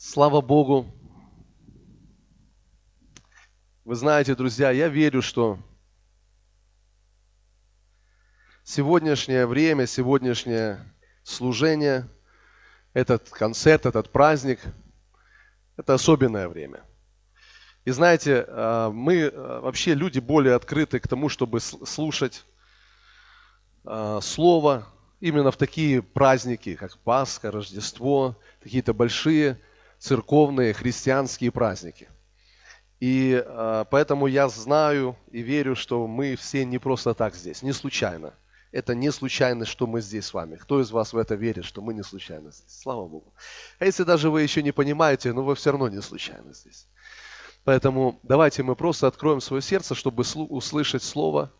Слава Богу. Вы знаете, друзья, я верю, что сегодняшнее время, сегодняшнее служение, этот концерт, этот праздник, это особенное время. И знаете, а, мы а, вообще люди более открыты к тому, чтобы слушать а, Слово именно в такие праздники, как Пасха, Рождество, какие-то большие церковные христианские праздники. И э, поэтому я знаю и верю, что мы все не просто так здесь, не случайно. Это не случайно, что мы здесь с вами. Кто из вас в это верит, что мы не случайно здесь? Слава Богу. А если даже вы еще не понимаете, ну вы все равно не случайно здесь. Поэтому давайте мы просто откроем свое сердце, чтобы услышать Слово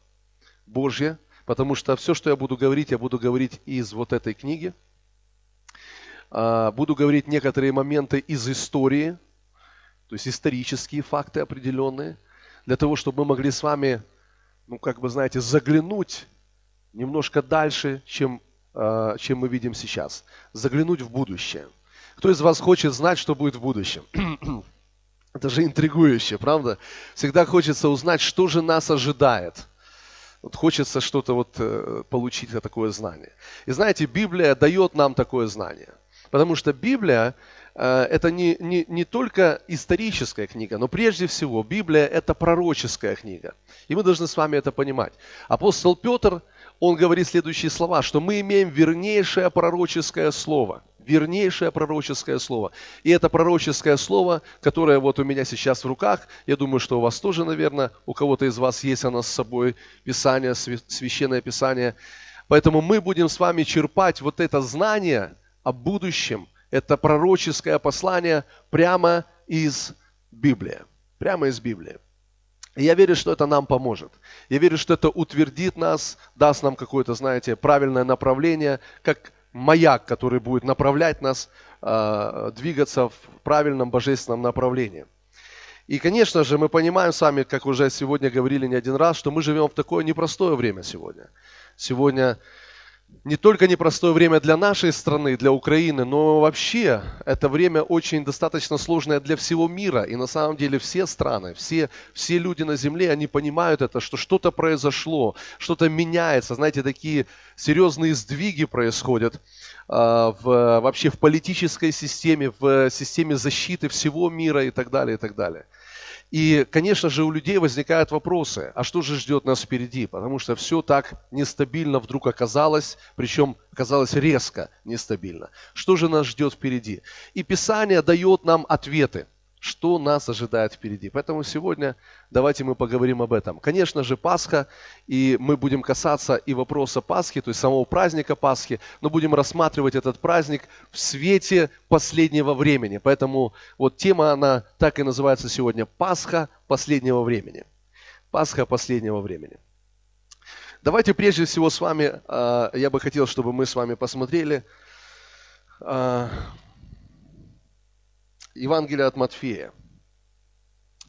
Божье, потому что все, что я буду говорить, я буду говорить из вот этой книги – буду говорить некоторые моменты из истории, то есть исторические факты определенные, для того, чтобы мы могли с вами, ну, как бы, знаете, заглянуть немножко дальше, чем, а, чем мы видим сейчас. Заглянуть в будущее. Кто из вас хочет знать, что будет в будущем? Это же интригующе, правда? Всегда хочется узнать, что же нас ожидает. Вот хочется что-то вот э, получить такое знание. И знаете, Библия дает нам такое знание. Потому что Библия э, это не, не, не только историческая книга, но прежде всего Библия это пророческая книга. И мы должны с вами это понимать. Апостол Петр, он говорит следующие слова, что мы имеем вернейшее пророческое слово. Вернейшее пророческое слово. И это пророческое слово, которое вот у меня сейчас в руках, я думаю, что у вас тоже, наверное, у кого-то из вас есть оно с собой, Писание, Священное Писание. Поэтому мы будем с вами черпать вот это знание – о будущем. Это пророческое послание прямо из Библии. Прямо из Библии. И я верю, что это нам поможет. Я верю, что это утвердит нас, даст нам какое-то, знаете, правильное направление, как маяк, который будет направлять нас э, двигаться в правильном божественном направлении. И, конечно же, мы понимаем с вами, как уже сегодня говорили не один раз, что мы живем в такое непростое время сегодня. Сегодня не только непростое время для нашей страны, для Украины, но вообще это время очень достаточно сложное для всего мира. И на самом деле все страны, все, все люди на земле, они понимают это, что что-то произошло, что-то меняется. Знаете, такие серьезные сдвиги происходят э, в, вообще в политической системе, в системе защиты всего мира и так далее, и так далее. И, конечно же, у людей возникают вопросы, а что же ждет нас впереди? Потому что все так нестабильно вдруг оказалось, причем оказалось резко нестабильно. Что же нас ждет впереди? И Писание дает нам ответы – что нас ожидает впереди. Поэтому сегодня давайте мы поговорим об этом. Конечно же, Пасха, и мы будем касаться и вопроса Пасхи, то есть самого праздника Пасхи, но будем рассматривать этот праздник в свете последнего времени. Поэтому вот тема, она так и называется сегодня «Пасха последнего времени». Пасха последнего времени. Давайте прежде всего с вами, а, я бы хотел, чтобы мы с вами посмотрели а, Евангелие от Матфея.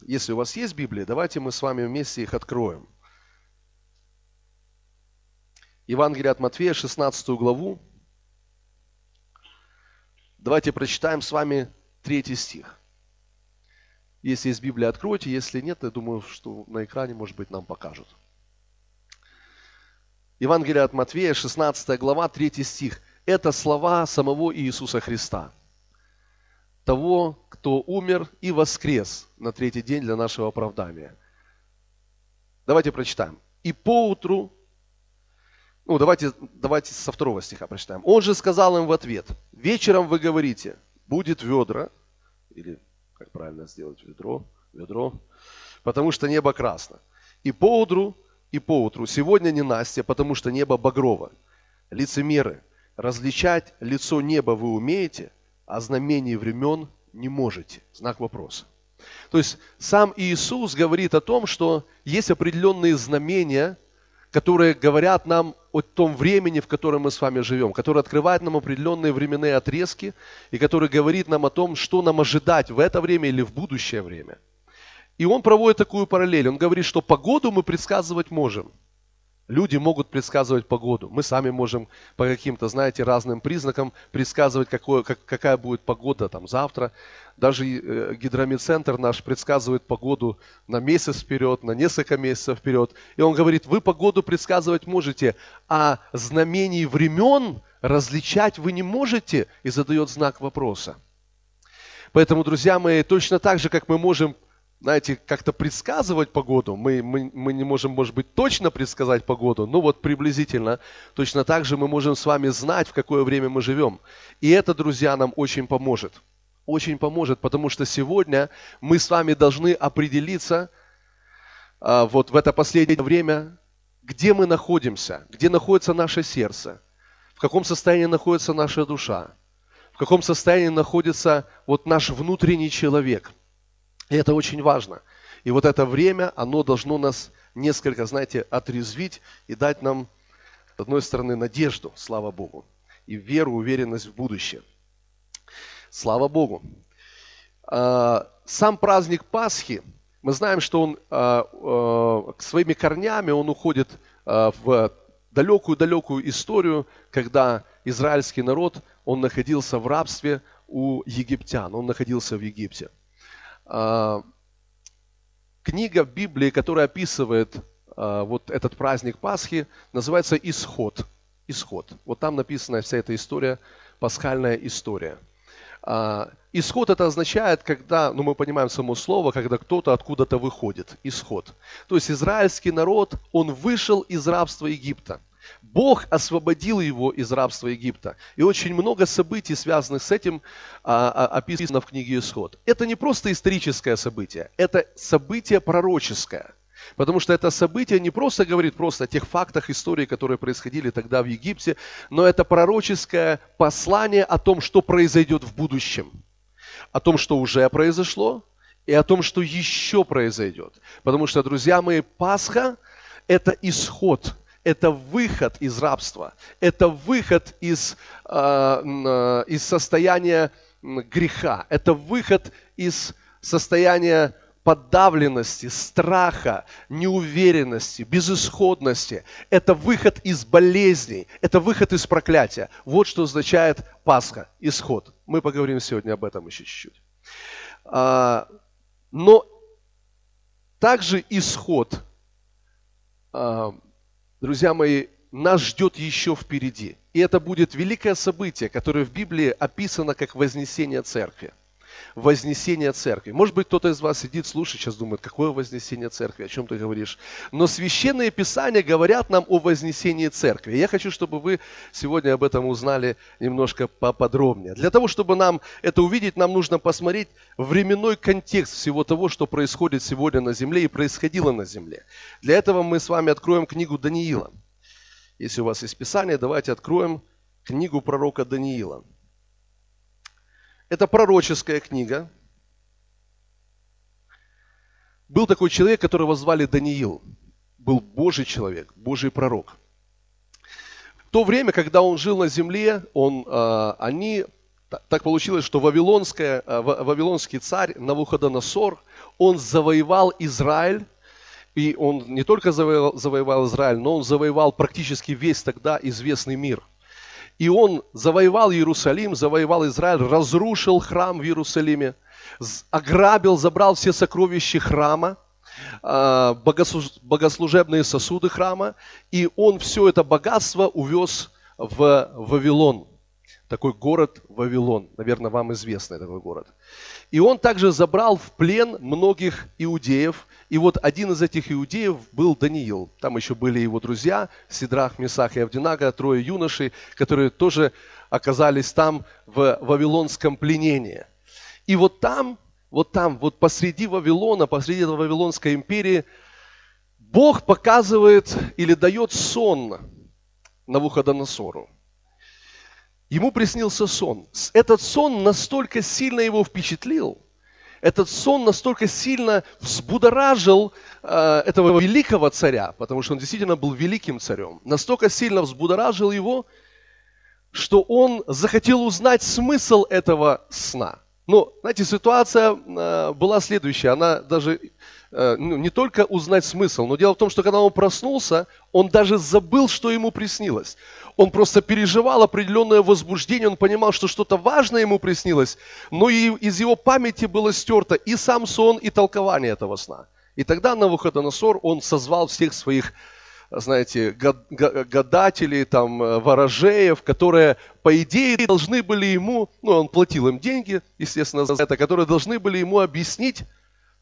Если у вас есть Библия, давайте мы с вами вместе их откроем. Евангелие от Матфея, 16 главу. Давайте прочитаем с вами третий стих. Если есть Библия, откройте. Если нет, я думаю, что на экране, может быть, нам покажут. Евангелие от Матфея, 16 глава, 3 стих. Это слова самого Иисуса Христа – того, кто умер и воскрес на третий день для нашего оправдания. Давайте прочитаем. И поутру, ну давайте, давайте со второго стиха прочитаем. Он же сказал им в ответ, вечером вы говорите, будет ведра, или как правильно сделать ведро, ведро, потому что небо красно. И поутру, и поутру, сегодня не Настя, потому что небо багрово. Лицемеры, различать лицо неба вы умеете – а знамений времен не можете. Знак вопроса. То есть сам Иисус говорит о том, что есть определенные знамения, которые говорят нам о том времени, в котором мы с вами живем, которые открывают нам определенные временные отрезки и который говорит нам о том, что нам ожидать в это время или в будущее время. И он проводит такую параллель. Он говорит, что погоду мы предсказывать можем. Люди могут предсказывать погоду. Мы сами можем по каким-то, знаете, разным признакам предсказывать, какое, как, какая будет погода там завтра. Даже э, гидромедцентр наш предсказывает погоду на месяц вперед, на несколько месяцев вперед. И он говорит, вы погоду предсказывать можете, а знамений времен различать вы не можете, и задает знак вопроса. Поэтому, друзья мои, точно так же, как мы можем знаете, как-то предсказывать погоду. Мы, мы, мы не можем, может быть, точно предсказать погоду, но вот приблизительно. Точно так же мы можем с вами знать, в какое время мы живем. И это, друзья, нам очень поможет. Очень поможет, потому что сегодня мы с вами должны определиться а, вот в это последнее время, где мы находимся, где находится наше сердце, в каком состоянии находится наша душа, в каком состоянии находится вот наш внутренний человек – и это очень важно. И вот это время, оно должно нас несколько, знаете, отрезвить и дать нам, с одной стороны, надежду, слава Богу, и веру, уверенность в будущее. Слава Богу. А, сам праздник Пасхи, мы знаем, что он а, а, своими корнями, он уходит в далекую-далекую историю, когда израильский народ, он находился в рабстве у египтян, он находился в Египте. А, книга Библии, которая описывает а, вот этот праздник Пасхи, называется «Исход». Исход. Вот там написана вся эта история, пасхальная история. А, исход это означает, когда, ну мы понимаем само слово, когда кто-то откуда-то выходит. Исход. То есть израильский народ, он вышел из рабства Египта. Бог освободил его из рабства Египта. И очень много событий, связанных с этим, а, а, описано в книге Исход. Это не просто историческое событие, это событие пророческое. Потому что это событие не просто говорит просто о тех фактах истории, которые происходили тогда в Египте, но это пророческое послание о том, что произойдет в будущем. О том, что уже произошло, и о том, что еще произойдет. Потому что, друзья мои, Пасха – это исход – это выход из рабства, это выход из, э, э, из состояния греха, это выход из состояния подавленности, страха, неуверенности, безысходности. Это выход из болезней, это выход из проклятия. Вот что означает Пасха, исход. Мы поговорим сегодня об этом еще чуть-чуть. А, но также исход а, друзья мои, нас ждет еще впереди. И это будет великое событие, которое в Библии описано как вознесение церкви. Вознесение церкви. Может быть, кто-то из вас сидит, слушает, сейчас думает, какое вознесение церкви, о чем ты говоришь. Но священные писания говорят нам о вознесении церкви. Я хочу, чтобы вы сегодня об этом узнали немножко поподробнее. Для того, чтобы нам это увидеть, нам нужно посмотреть временной контекст всего того, что происходит сегодня на земле и происходило на земле. Для этого мы с вами откроем книгу Даниила. Если у вас есть Писание, давайте откроем книгу пророка Даниила. Это пророческая книга. Был такой человек, которого звали Даниил. Был Божий человек, Божий пророк. В то время, когда он жил на земле, он, а, они, так получилось, что вавилонская, а, вавилонский царь Навуходоносор, он завоевал Израиль и он не только завоевал, завоевал Израиль, но он завоевал практически весь тогда известный мир. И он завоевал Иерусалим, завоевал Израиль, разрушил храм в Иерусалиме, ограбил, забрал все сокровища храма, а, богослужебные сосуды храма, и он все это богатство увез в Вавилон. Такой город Вавилон. Наверное, вам известный такой город. И он также забрал в плен многих иудеев. И вот один из этих иудеев был Даниил. Там еще были его друзья, Сидрах, Месах и Авдинага, трое юношей, которые тоже оказались там в вавилонском пленении. И вот там, вот там, вот посреди Вавилона, посреди Вавилонской империи, Бог показывает или дает сон Навуходоносору. Ему приснился сон. Этот сон настолько сильно его впечатлил, этот сон настолько сильно взбудоражил э, этого великого царя, потому что он действительно был великим царем, настолько сильно взбудоражил его, что он захотел узнать смысл этого сна. Но, знаете, ситуация э, была следующая, она даже э, ну, не только узнать смысл, но дело в том, что когда он проснулся, он даже забыл, что ему приснилось. Он просто переживал определенное возбуждение, он понимал, что что-то важное ему приснилось, но и из его памяти было стерто и сам сон, и толкование этого сна. И тогда на Навуходоносор, он созвал всех своих знаете, гадателей, там, э, ворожеев, которые, по идее, должны были ему, ну, он платил им деньги, естественно, за это, которые должны были ему объяснить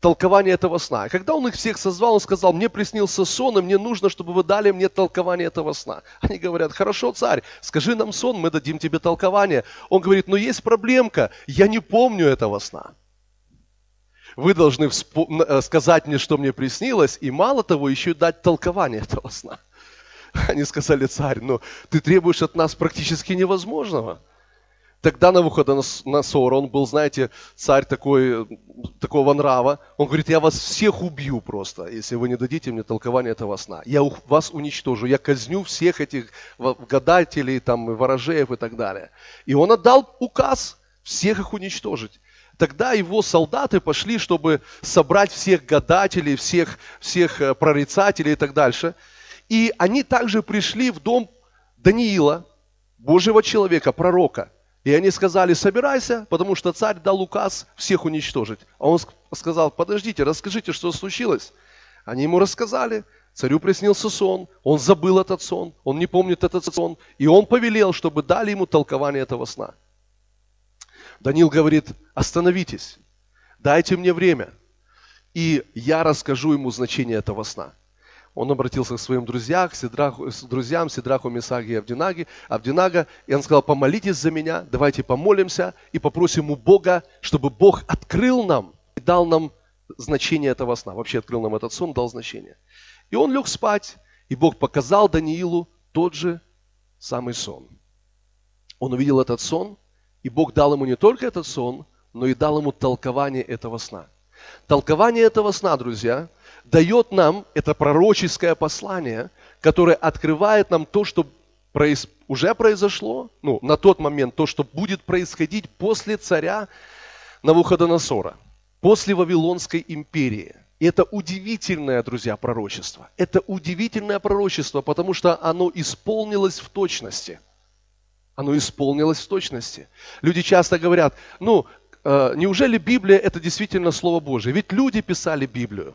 толкование этого сна. Когда он их всех созвал, он сказал, мне приснился сон, и мне нужно, чтобы вы дали мне толкование этого сна. Они говорят, хорошо, царь, скажи нам сон, мы дадим тебе толкование. Он говорит, но есть проблемка, я не помню этого сна вы должны э, сказать мне, что мне приснилось, и мало того, еще и дать толкование этого сна. Они сказали, царь, ну ты требуешь от нас практически невозможного. Тогда на Навуходоносор, он был, знаете, царь такой, такого нрава. Он говорит, я вас всех убью просто, если вы не дадите мне толкование этого сна. Я вас уничтожу, я казню всех этих гадателей, там, ворожеев и так далее. И он отдал указ всех их уничтожить. Тогда его солдаты пошли, чтобы собрать всех гадателей, всех, всех э, прорицателей и так дальше. И они также пришли в дом Даниила, Божьего человека, пророка. И они сказали, собирайся, потому что царь дал указ всех уничтожить. А он сказал, подождите, расскажите, что случилось. Они ему рассказали, царю приснился сон, он забыл этот сон, он не помнит этот сон, и он повелел, чтобы дали ему толкование этого сна. Даниил говорит, остановитесь, дайте мне время, и я расскажу ему значение этого сна. Он обратился к своим друзьям, Сидраху, друзьям Сидраху, Месаги и Авдинаги, Авдинага, и он сказал, помолитесь за меня, давайте помолимся и попросим у Бога, чтобы Бог открыл нам и дал нам значение этого сна. Вообще открыл нам этот сон, дал значение. И он лег спать, и Бог показал Даниилу тот же самый сон. Он увидел этот сон, и Бог дал ему не только этот сон, но и дал ему толкование этого сна. Толкование этого сна, друзья, дает нам это пророческое послание, которое открывает нам то, что произ... уже произошло, ну, на тот момент, то, что будет происходить после царя Навуходоносора, после Вавилонской империи. И это удивительное, друзья, пророчество. Это удивительное пророчество, потому что оно исполнилось в точности – оно исполнилось в точности. Люди часто говорят, ну, э, неужели Библия это действительно Слово Божие? Ведь люди писали Библию.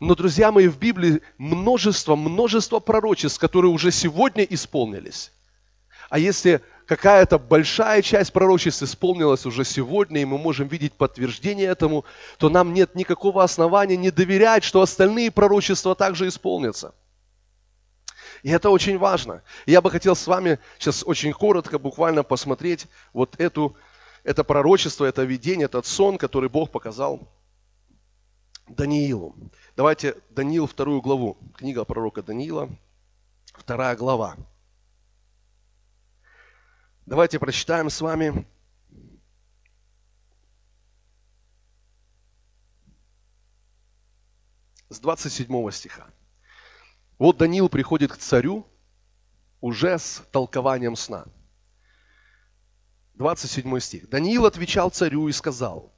Но, друзья мои, в Библии множество, множество пророчеств, которые уже сегодня исполнились. А если какая-то большая часть пророчеств исполнилась уже сегодня, и мы можем видеть подтверждение этому, то нам нет никакого основания не доверять, что остальные пророчества также исполнятся. И это очень важно. я бы хотел с вами сейчас очень коротко, буквально посмотреть вот эту, это пророчество, это видение, этот сон, который Бог показал Даниилу. Давайте Даниил вторую главу. Книга пророка Даниила, вторая глава. Давайте прочитаем с вами с 27 стиха. Вот Даниил приходит к царю уже с толкованием сна. 27 стих. Даниил отвечал царю и сказал,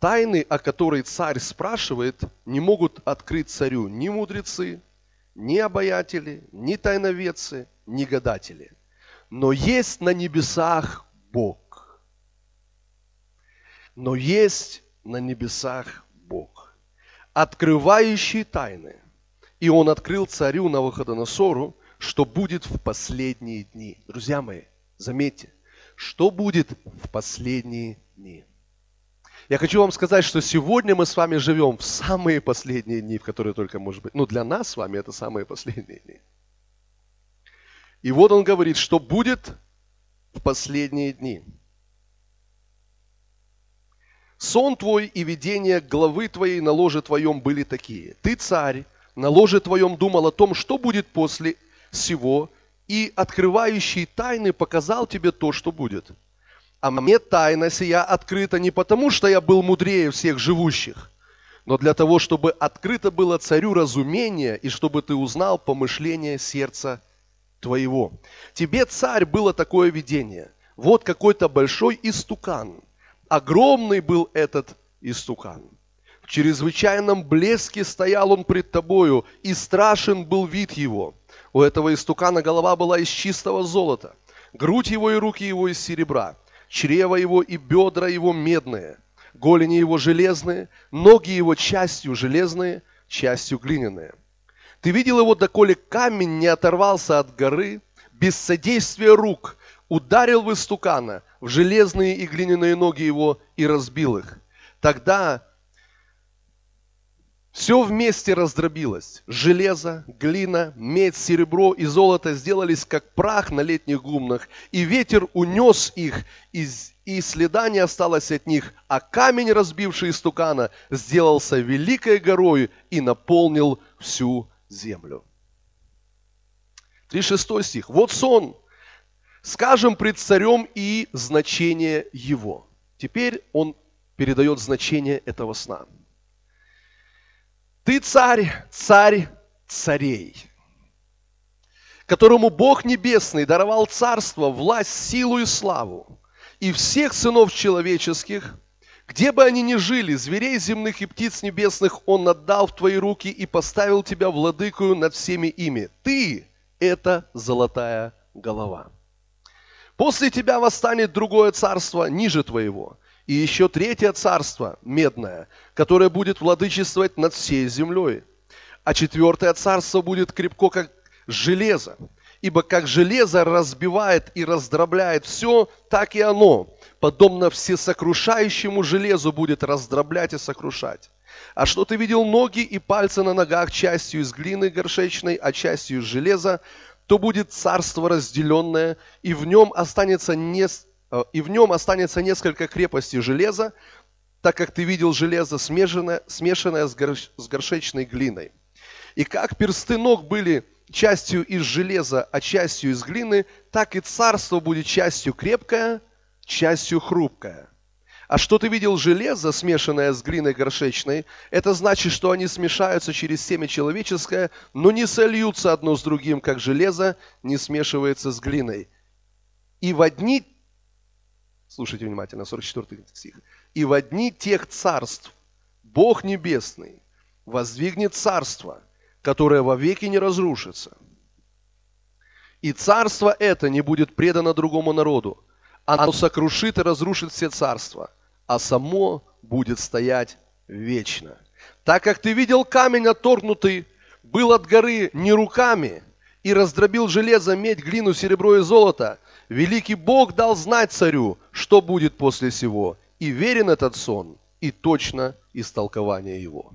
тайны, о которой царь спрашивает, не могут открыть царю ни мудрецы, ни обаятели, ни тайноведцы, ни гадатели. Но есть на небесах Бог. Но есть на небесах Бог, открывающий тайны – и он открыл царю на Навуходоносору, что будет в последние дни. Друзья мои, заметьте, что будет в последние дни. Я хочу вам сказать, что сегодня мы с вами живем в самые последние дни, в которые только может быть. Ну, для нас с вами это самые последние дни. И вот он говорит, что будет в последние дни. Сон твой и видение главы твоей на ложе твоем были такие. Ты царь, на ложе твоем думал о том, что будет после всего, и открывающий тайны показал тебе то, что будет. А мне тайна сия открыта не потому, что я был мудрее всех живущих, но для того, чтобы открыто было царю разумение, и чтобы ты узнал помышление сердца твоего. Тебе, царь, было такое видение. Вот какой-то большой истукан. Огромный был этот истукан В чрезвычайном блеске стоял он пред тобою, и страшен был вид его. У этого истукана голова была из чистого золота, грудь его и руки его из серебра, чрево его и бедра его медные, голени его железные, ноги его частью железные, частью глиняные. Ты видел его, доколе камень не оторвался от горы, без содействия рук, ударил в истукана, в железные и глиняные ноги его и разбил их. Тогда все вместе раздробилось. Железо, глина, медь, серебро и золото сделались как прах на летних гумнах, и ветер унес их, и, следа не осталось от них, а камень, разбивший истукана, сделался великой горой и наполнил всю землю. 36 стих. Вот сон, скажем пред царем и значение его. Теперь он передает значение этого сна. Ты царь, царь царей, которому Бог Небесный даровал царство, власть, силу и славу, и всех сынов человеческих, где бы они ни жили, зверей земных и птиц небесных Он отдал в твои руки и поставил тебя владыкою над всеми ими. Ты – это золотая голова. После тебя восстанет другое царство ниже твоего – и еще третье царство, медное, которое будет владычествовать над всей землей. А четвертое царство будет крепко, как железо. Ибо как железо разбивает и раздробляет все, так и оно, подобно всесокрушающему железу, будет раздроблять и сокрушать. А что ты видел ноги и пальцы на ногах частью из глины горшечной, а частью из железа, то будет царство разделенное, и в нем останется не и в нем останется несколько крепостей железа, так как ты видел железо смешанное, смешанное с, горш, с горшечной глиной. И как персты ног были частью из железа, а частью из глины, так и царство будет частью крепкое, частью хрупкое. А что ты видел железо, смешанное с глиной горшечной, это значит, что они смешаются через семя человеческое, но не сольются одно с другим, как железо не смешивается с глиной. И в одни Слушайте внимательно, 44 стих. «И в одни тех царств Бог Небесный воздвигнет царство, которое вовеки не разрушится. И царство это не будет предано другому народу. Оно сокрушит и разрушит все царства, а само будет стоять вечно. Так как ты видел камень отторгнутый, был от горы не руками, и раздробил железо, медь, глину, серебро и золото, Великий Бог дал знать царю, что будет после сего, и верен этот сон, и точно истолкование его.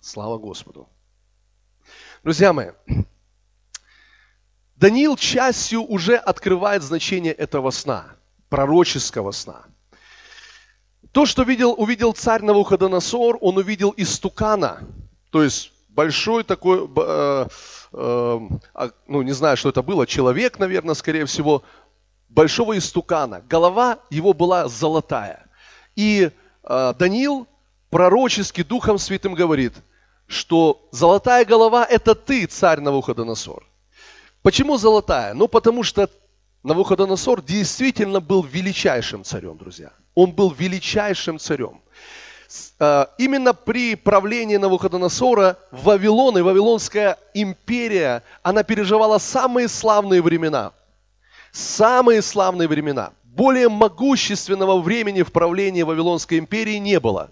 Слава Господу. Друзья мои, Даниил частью уже открывает значение этого сна, пророческого сна. То, что видел, увидел царь Навуходоносор, он увидел истукана, то есть большой такой, э, э, а, ну не знаю, что это было, человек, наверное, скорее всего, большого истукана. Голова его была золотая. И э, Даниил пророчески Духом Святым говорит, что золотая голова – это ты, царь Навуходоносор. Почему золотая? Ну, потому что Навуходоносор действительно был величайшим царем, друзья. Он был величайшим царем. Э, именно при правлении Навуходоносора Вавилон и Вавилонская империя, она переживала самые славные времена. Самые славные времена. Более могущественного времени в правлении Вавилонской империи не было.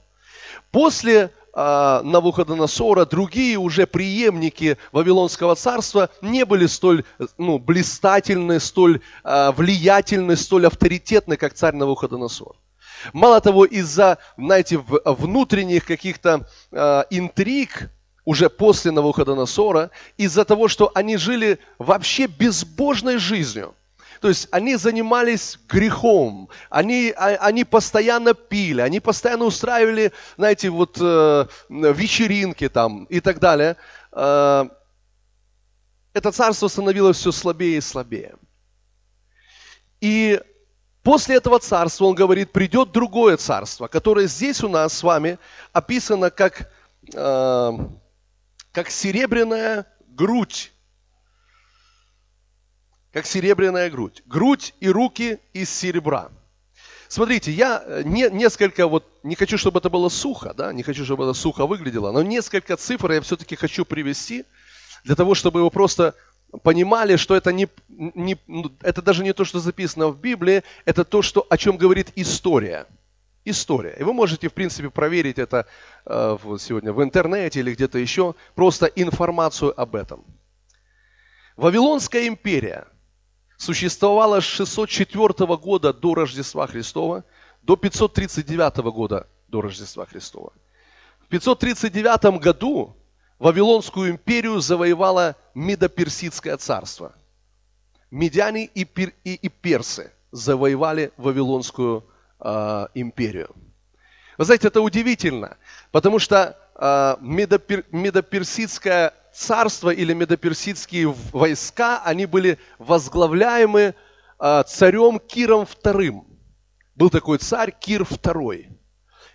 После э, Навуходоносора другие уже преемники Вавилонского царства не были столь ну, блистательны, столь э, влиятельны, столь авторитетны, как царь Навуходоносор. Мало того, из-за, знаете, внутренних каких-то э, интриг, уже после Навуходоносора, из-за того, что они жили вообще безбожной жизнью. То есть они занимались грехом, они, а, они постоянно пили, они постоянно устраивали, знаете, вот э, вечеринки там и так далее. Э, это царство становилось все слабее и слабее. И После этого царства, он говорит, придет другое царство, которое здесь у нас с вами описано как, э, как серебряная грудь. Как серебряная грудь. Грудь и руки из серебра. смотрите, я э, не, несколько, вот, не хочу, чтобы это было сухо, да, не хочу, чтобы это сухо выглядело, но несколько цифр я все-таки хочу привести, для того, чтобы вы просто понимали, что это, не, не, ну, это даже не то, что записано в Библии, это то, что, о чем говорит история. История. И вы можете, в принципе, проверить это э, сегодня в интернете или где-то еще, просто информацию об этом. Вавилонская империя существовала с 604 года до Рождества Христова до 539 года до Рождества Христова. В 539 году Вавилонскую империю завоевало Медоперсидское царство. Медяне и, пер, и, и персы завоевали Вавилонскую э, империю. Вы знаете, это удивительно, потому что э, Медопер, Медоперсидское царство или Медоперсидские войска, они были возглавляемы э, царем Киром II. Был такой царь Кир II.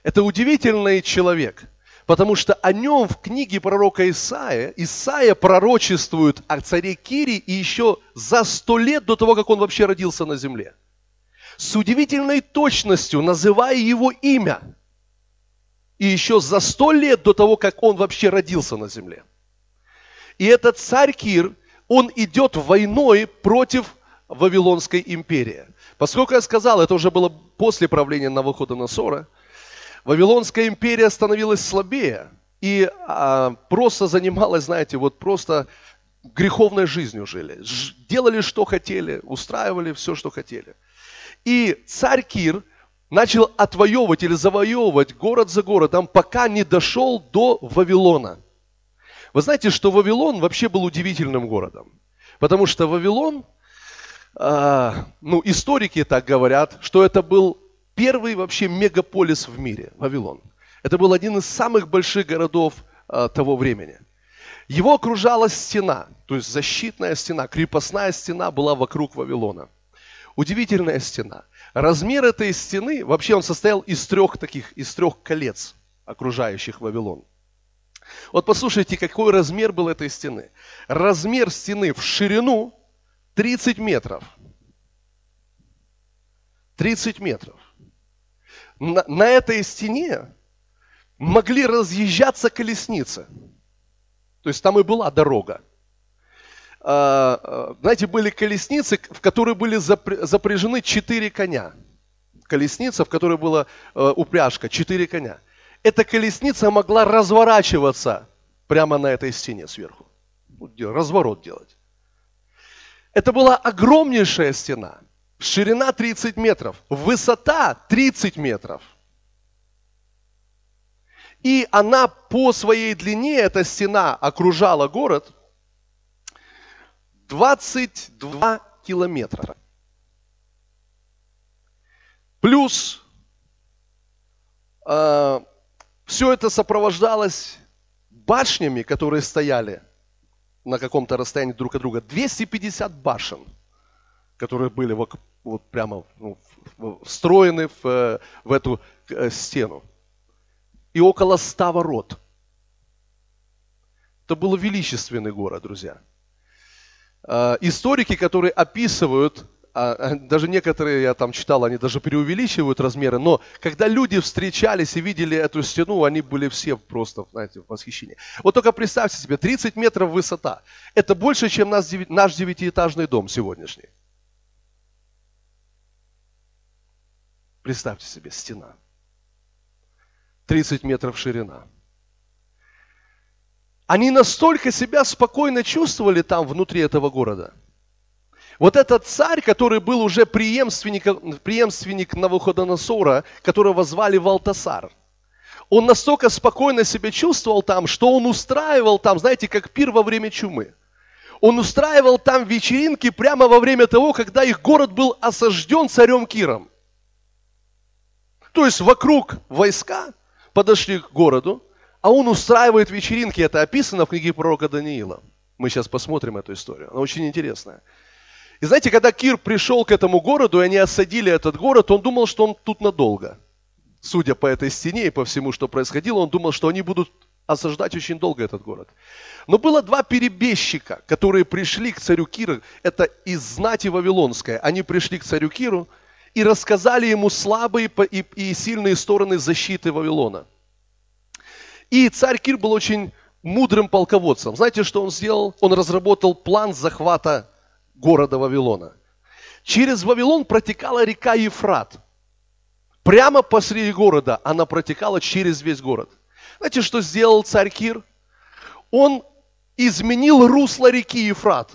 Это удивительный человек – Потому что о нем в книге пророка Исаия, Исаия пророчествует о царе Кире и еще за сто лет до того, как он вообще родился на земле. С удивительной точностью называя его имя. И еще за сто лет до того, как он вообще родился на земле. И этот царь Кир, он идет войной против Вавилонской империи. Поскольку я сказал, это уже было после правления Навуходоносора – Вавилонская империя становилась слабее и а, просто занималась, знаете, вот просто греховной жизнью жили. Делали, что хотели, устраивали все, что хотели. И царь Кир начал отвоевывать или завоевывать город за городом, пока не дошел до Вавилона. Вы знаете, что Вавилон вообще был удивительным городом. Потому что Вавилон, э, ну, историки так говорят, что это был первый вообще мегаполис в мире, Вавилон. Это был один из самых больших городов э, того времени. Его окружала стена, то есть защитная стена, крепостная стена была вокруг Вавилона. Удивительная стена. Размер этой стены, вообще он состоял из трех таких, из трех колец, окружающих Вавилон. Вот послушайте, какой размер был этой стены. Размер стены в ширину 30 метров. 30 метров на, на этой стене могли разъезжаться колесницы. То есть там и была дорога. А, а, знаете, были колесницы, в которые были запряжены четыре коня. Колесница, в которой была э, упряжка, четыре коня. Эта колесница могла разворачиваться прямо на этой стене сверху. Разворот делать. Это была огромнейшая стена – Ширина 30 метров, высота 30 метров. И она по своей длине, эта стена окружала город 22 километра. Плюс э, все это сопровождалось башнями, которые стояли на каком-то расстоянии друг от друга. 250 башен, которые были вокруг вот прямо ну, встроены в, э, в эту э, стену. И около ста ворот. Это был величественный город, друзья. А, историки, которые описывают, а, даже некоторые, я там читал, они даже преувеличивают размеры, но когда люди встречались и видели эту стену, они были все просто, знаете, в восхищении. Вот только представьте себе, 30 метров высота. Это больше, чем наш девятиэтажный дом сегодняшний. Представьте себе, стена. 30 метров ширина. Они настолько себя спокойно чувствовали там, внутри этого города. Вот этот царь, который был уже преемственник, преемственник Навуходоносора, которого звали Валтасар, он настолько спокойно себя чувствовал там, что он устраивал там, знаете, как пир во время чумы. Он устраивал там вечеринки прямо во время того, когда их город был осажден царем Киром. То есть вокруг войска подошли к городу, а он устраивает вечеринки. Это описано в книге пророка Даниила. Мы сейчас посмотрим эту историю. Она очень интересная. И знаете, когда Кир пришел к этому городу, и они осадили этот город, он думал, что он тут надолго. Судя по этой стене и по всему, что происходило, он думал, что они будут осаждать очень долго этот город. Но было два перебежчика, которые пришли к царю Киру. Это из знати Вавилонской. Они пришли к царю Киру и рассказали ему слабые и сильные стороны защиты Вавилона. И царь Кир был очень мудрым полководцем. Знаете, что он сделал? Он разработал план захвата города Вавилона. Через Вавилон протекала река Ефрат. Прямо посреди города она протекала через весь город. Знаете, что сделал царь Кир? Он изменил русло реки Ефрат.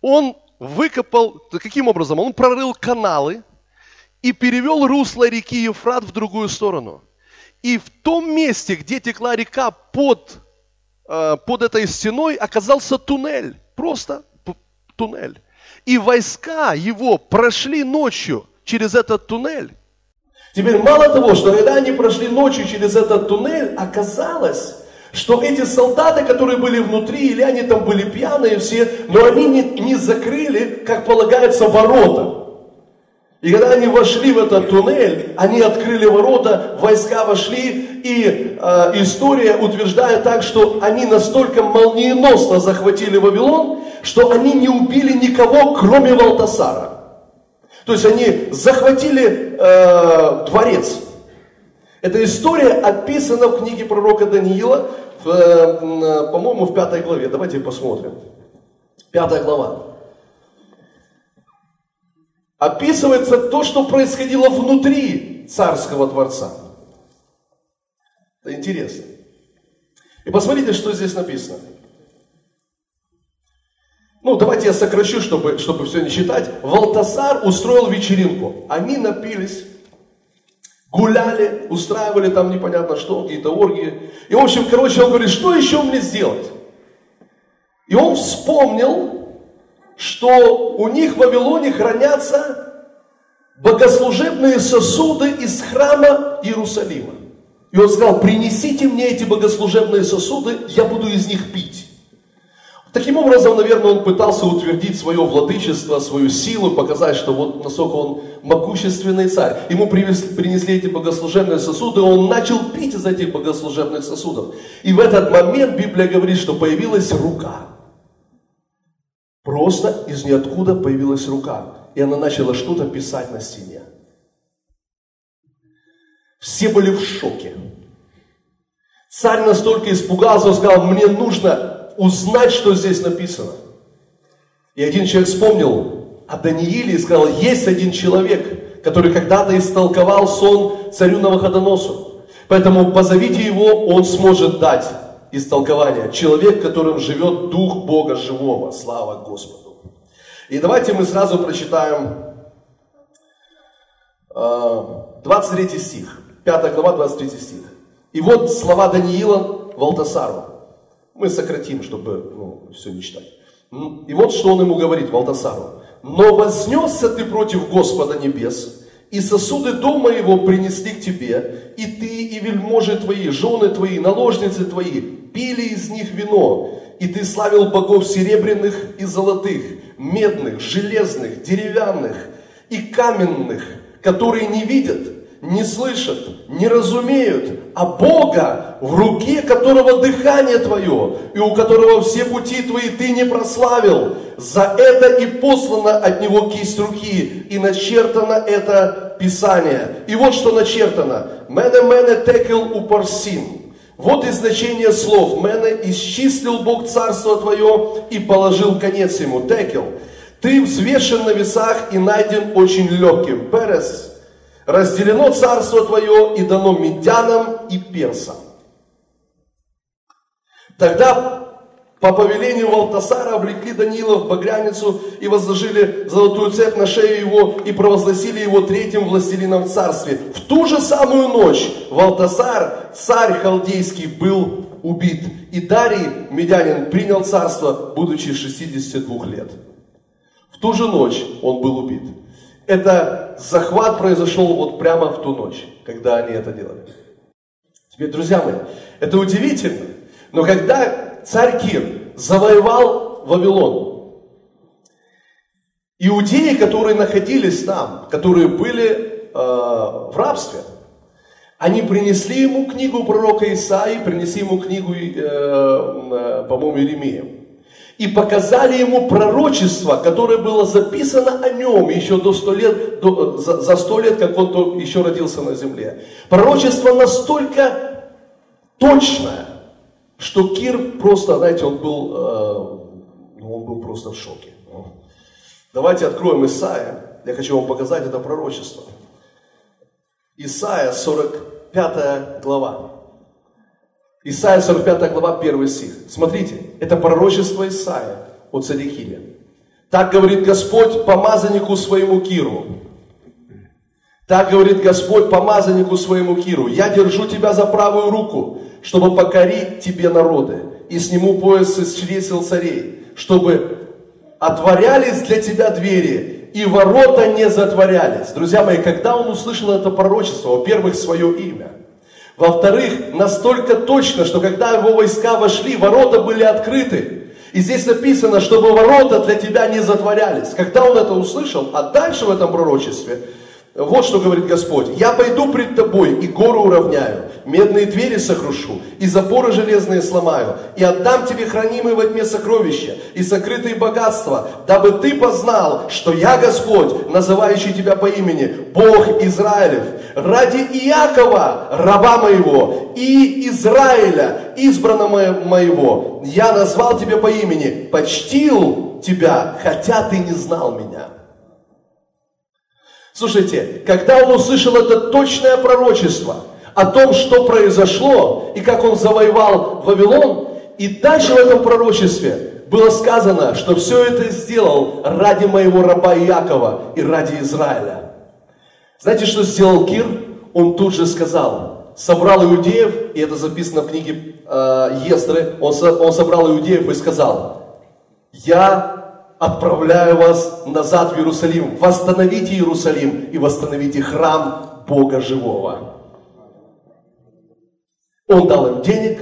Он выкопал, каким образом? Он прорыл каналы и перевел русло реки Ефрат в другую сторону. И в том месте, где текла река под, э, под этой стеной, оказался туннель. Просто туннель. И войска его прошли ночью через этот туннель. Теперь мало того, что когда они прошли ночью через этот туннель, оказалось, что эти солдаты, которые были внутри, или они там были пьяные все, но они не, не закрыли, как полагается, ворота. И когда они вошли в этот туннель, они открыли ворота, войска вошли, и э, история утверждает так, что они настолько молниеносно захватили Вавилон, что они не убили никого, кроме Валтасара. То есть они захватили э, дворец. Эта история описана в книге пророка Даниила, в, э, по-моему, в пятой главе. Давайте посмотрим. Пятая глава описывается то, что происходило внутри царского дворца. Это интересно. И посмотрите, что здесь написано. Ну, давайте я сокращу, чтобы, чтобы все не читать. Валтасар устроил вечеринку. Они напились, гуляли, устраивали там непонятно что, какие-то оргии. И, в общем, короче, он говорит, что еще мне сделать? И он вспомнил что у них в Вавилоне хранятся богослужебные сосуды из храма Иерусалима. И он сказал, принесите мне эти богослужебные сосуды, я буду из них пить. Таким образом, наверное, он пытался утвердить свое владычество, свою силу, показать, что вот насколько он могущественный царь. Ему принесли эти богослужебные сосуды, он начал пить из этих богослужебных сосудов. И в этот момент Библия говорит, что появилась рука. Просто из ниоткуда появилась рука, и она начала что-то писать на стене. Все были в шоке. Царь настолько испугался, он сказал, мне нужно узнать, что здесь написано. И один человек вспомнил о Данииле и сказал, есть один человек, который когда-то истолковал сон царю Навуходоносу. Поэтому позовите его, он сможет дать истолкование. Человек, которым живет Дух Бога живого. Слава Господу. И давайте мы сразу прочитаем 23 э, стих. 5 глава, 23 стих. И вот слова Даниила Валтасару. Мы сократим, чтобы ну, все не читать. И вот что он ему говорит, Валтасару. «Но вознесся ты против Господа небес, и сосуды дома его принесли к тебе, и ты, и вельможи твои, жены твои, наложницы твои, пили из них вино, и ты славил богов серебряных и золотых, медных, железных, деревянных и каменных, которые не видят, не слышат, не разумеют, а Бога, в руке которого дыхание твое, и у которого все пути твои ты не прославил. За это и послана от него кисть руки, и начертано это Писание. И вот что начертано. Мене мене текел упарсим. Вот и значение слов. Мене исчислил Бог царство твое и положил конец ему. Текел. Ты взвешен на весах и найден очень легким. Перес разделено царство твое и дано медянам и персам. Тогда по повелению Валтасара облекли Даниила в багряницу и возложили золотую цепь на шею его и провозгласили его третьим властелином в царстве. В ту же самую ночь Валтасар, царь халдейский, был убит. И Дарий, медянин, принял царство, будучи 62 лет. В ту же ночь он был убит. Это захват произошел вот прямо в ту ночь, когда они это делали. Теперь, друзья мои, это удивительно. Но когда царь Кир завоевал Вавилон, иудеи, которые находились там, которые были э, в рабстве, они принесли ему книгу пророка Исаи, принесли ему книгу, э, э, по-моему, Иеремия. И показали ему пророчество, которое было записано о нем еще до 100 лет, до, за, за 100 лет, как он еще родился на земле. Пророчество настолько точное, что Кир просто, знаете, он был, э, ну, он был просто в шоке. Давайте откроем Исаия. Я хочу вам показать это пророчество. Исаия, 45 глава. Исаия 45 глава, 1 стих. Смотрите, это пророчество Исаия о царе Кире. Так говорит Господь помазаннику своему Киру. Так говорит Господь помазаннику своему Киру. Я держу тебя за правую руку, чтобы покорить тебе народы, и сниму пояс из чресел царей, чтобы отворялись для тебя двери, и ворота не затворялись. Друзья мои, когда он услышал это пророчество, во-первых, свое имя – во-вторых, настолько точно, что когда его войска вошли, ворота были открыты. И здесь написано, чтобы ворота для тебя не затворялись. Когда он это услышал, а дальше в этом пророчестве вот что говорит Господь. «Я пойду пред тобой и гору уравняю, медные двери сокрушу, и запоры железные сломаю, и отдам тебе хранимые во тьме сокровища и сокрытые богатства, дабы ты познал, что я Господь, называющий тебя по имени, Бог Израилев, ради Иакова, раба моего, и Израиля, избранного моего, я назвал тебя по имени, почтил тебя, хотя ты не знал меня». Слушайте, когда он услышал это точное пророчество о том, что произошло и как он завоевал Вавилон, и дальше в этом пророчестве было сказано, что все это сделал ради моего раба Иакова и ради Израиля. Знаете, что сделал Кир? Он тут же сказал, собрал иудеев, и это записано в книге э, Естры, он, он собрал иудеев и сказал, я отправляю вас назад в Иерусалим. Восстановите Иерусалим и восстановите храм Бога Живого. Он дал им денег,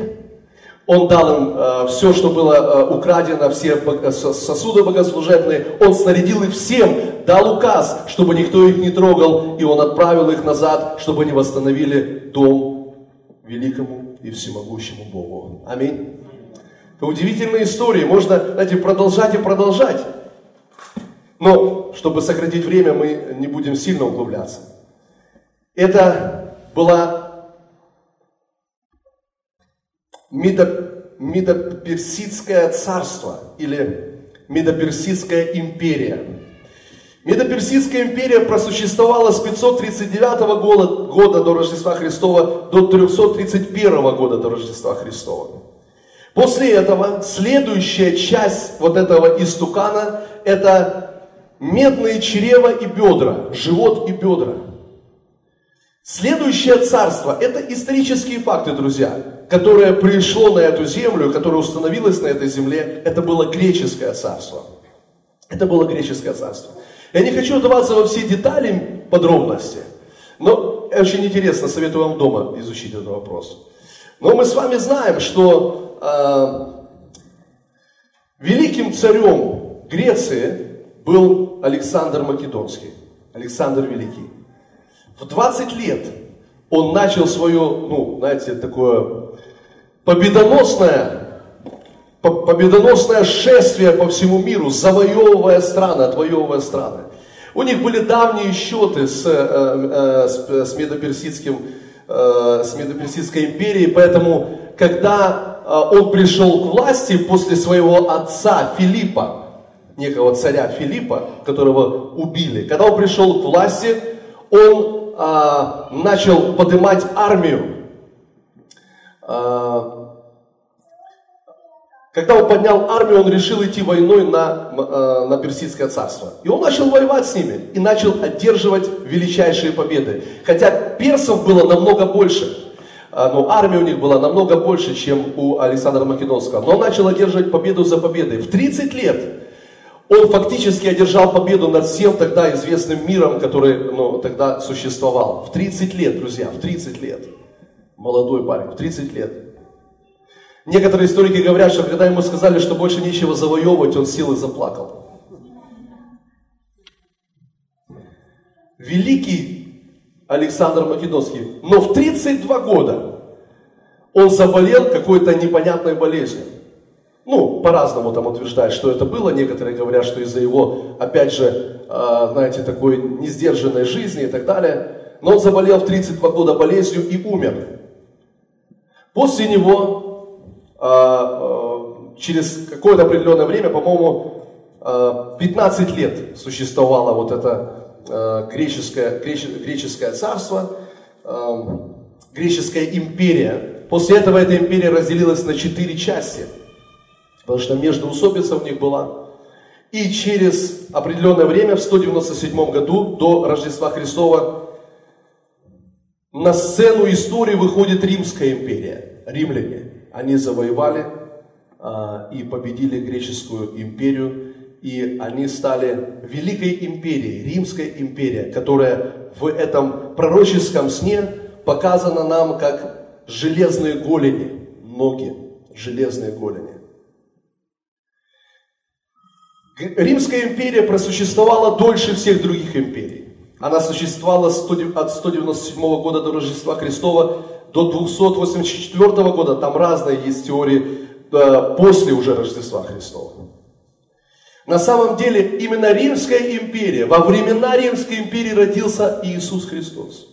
он дал им э, все, что было э, украдено, все э, сосуды богослужебные. Он снарядил их всем, дал указ, чтобы никто их не трогал, и он отправил их назад, чтобы они восстановили дом великому и всемогущему Богу. Аминь. Это удивительная история, можно, знаете, продолжать и продолжать. Но, чтобы сократить время, мы не будем сильно углубляться. Это была Медо, Медоперсидское царство или Медоперсидская империя. Медоперсидская империя просуществовала с 539 года, года до Рождества Христова до 331 года до Рождества Христова. После этого следующая часть вот этого истукана – это медные чрева и бедра, живот и бедра. Следующее царство – это исторические факты, друзья, которое пришло на эту землю, которое установилось на этой земле, это было греческое царство. Это было греческое царство. Я не хочу вдаваться во все детали, подробности, но очень интересно, советую вам дома изучить этот вопрос. Но мы с вами знаем, что э, великим царем Греции был Александр Македонский, Александр Великий. В 20 лет он начал свое, ну, знаете, такое победоносное, победоносное шествие по всему миру, завоевывая страны, отвоевывая страны. У них были давние счеты с, э, э, с, с, медоперсидским, с Медоперсидской империей, поэтому когда он пришел к власти после своего отца Филиппа, некого царя Филиппа, которого убили. Когда он пришел к власти, он а, начал поднимать армию. А, когда он поднял армию, он решил идти войной на, а, на Персидское царство. И он начал воевать с ними и начал одерживать величайшие победы. Хотя персов было намного больше. А, но армия у них была намного больше, чем у Александра Македонского. Но он начал одерживать победу за победой. В 30 лет он фактически одержал победу над всем тогда известным миром, который ну, тогда существовал. В 30 лет, друзья, в 30 лет. Молодой парень, в 30 лет. Некоторые историки говорят, что когда ему сказали, что больше нечего завоевывать, он сел и заплакал. Великий Александр Македонский. Но в 32 года он заболел какой-то непонятной болезнью. Ну, по-разному там утверждают, что это было. Некоторые говорят, что из-за его, опять же, э, знаете, такой несдержанной жизни и так далее. Но он заболел в 32 года болезнью и умер. После него, э, э, через какое-то определенное время, по-моему, 15 лет существовало вот это греческое, греческое царство, греческая империя. После этого эта империя разделилась на четыре части – потому что междоусобица в них была. И через определенное время, в 197 году, до Рождества Христова, на сцену истории выходит Римская империя. Римляне. Они завоевали а, и победили греческую империю. И они стали великой империей, Римская империя, которая в этом пророческом сне показана нам как железные голени, ноги, железные голени. Римская империя просуществовала дольше всех других империй. Она существовала от 197 года до Рождества Христова до 284 года. Там разные есть теории после уже Рождества Христова. На самом деле именно Римская империя, во времена Римской империи родился Иисус Христос.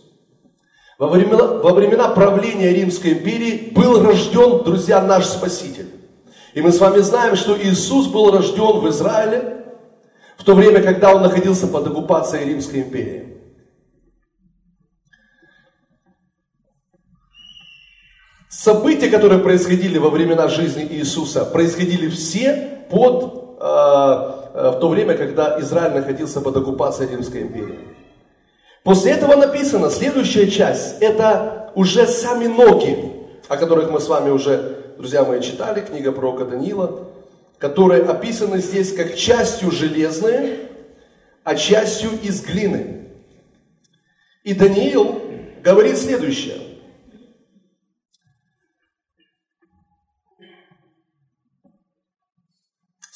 Во времена, во времена правления Римской империи был рожден, друзья, наш Спаситель. И мы с вами знаем, что Иисус был рожден в Израиле в то время, когда он находился под оккупацией Римской империи. События, которые происходили во времена жизни Иисуса, происходили все под, в то время, когда Израиль находился под оккупацией Римской империи. После этого написано, следующая часть, это уже сами ноги, о которых мы с вами уже друзья мои, читали книга пророка Даниила, которые описаны здесь как частью железные, а частью из глины. И Даниил говорит следующее.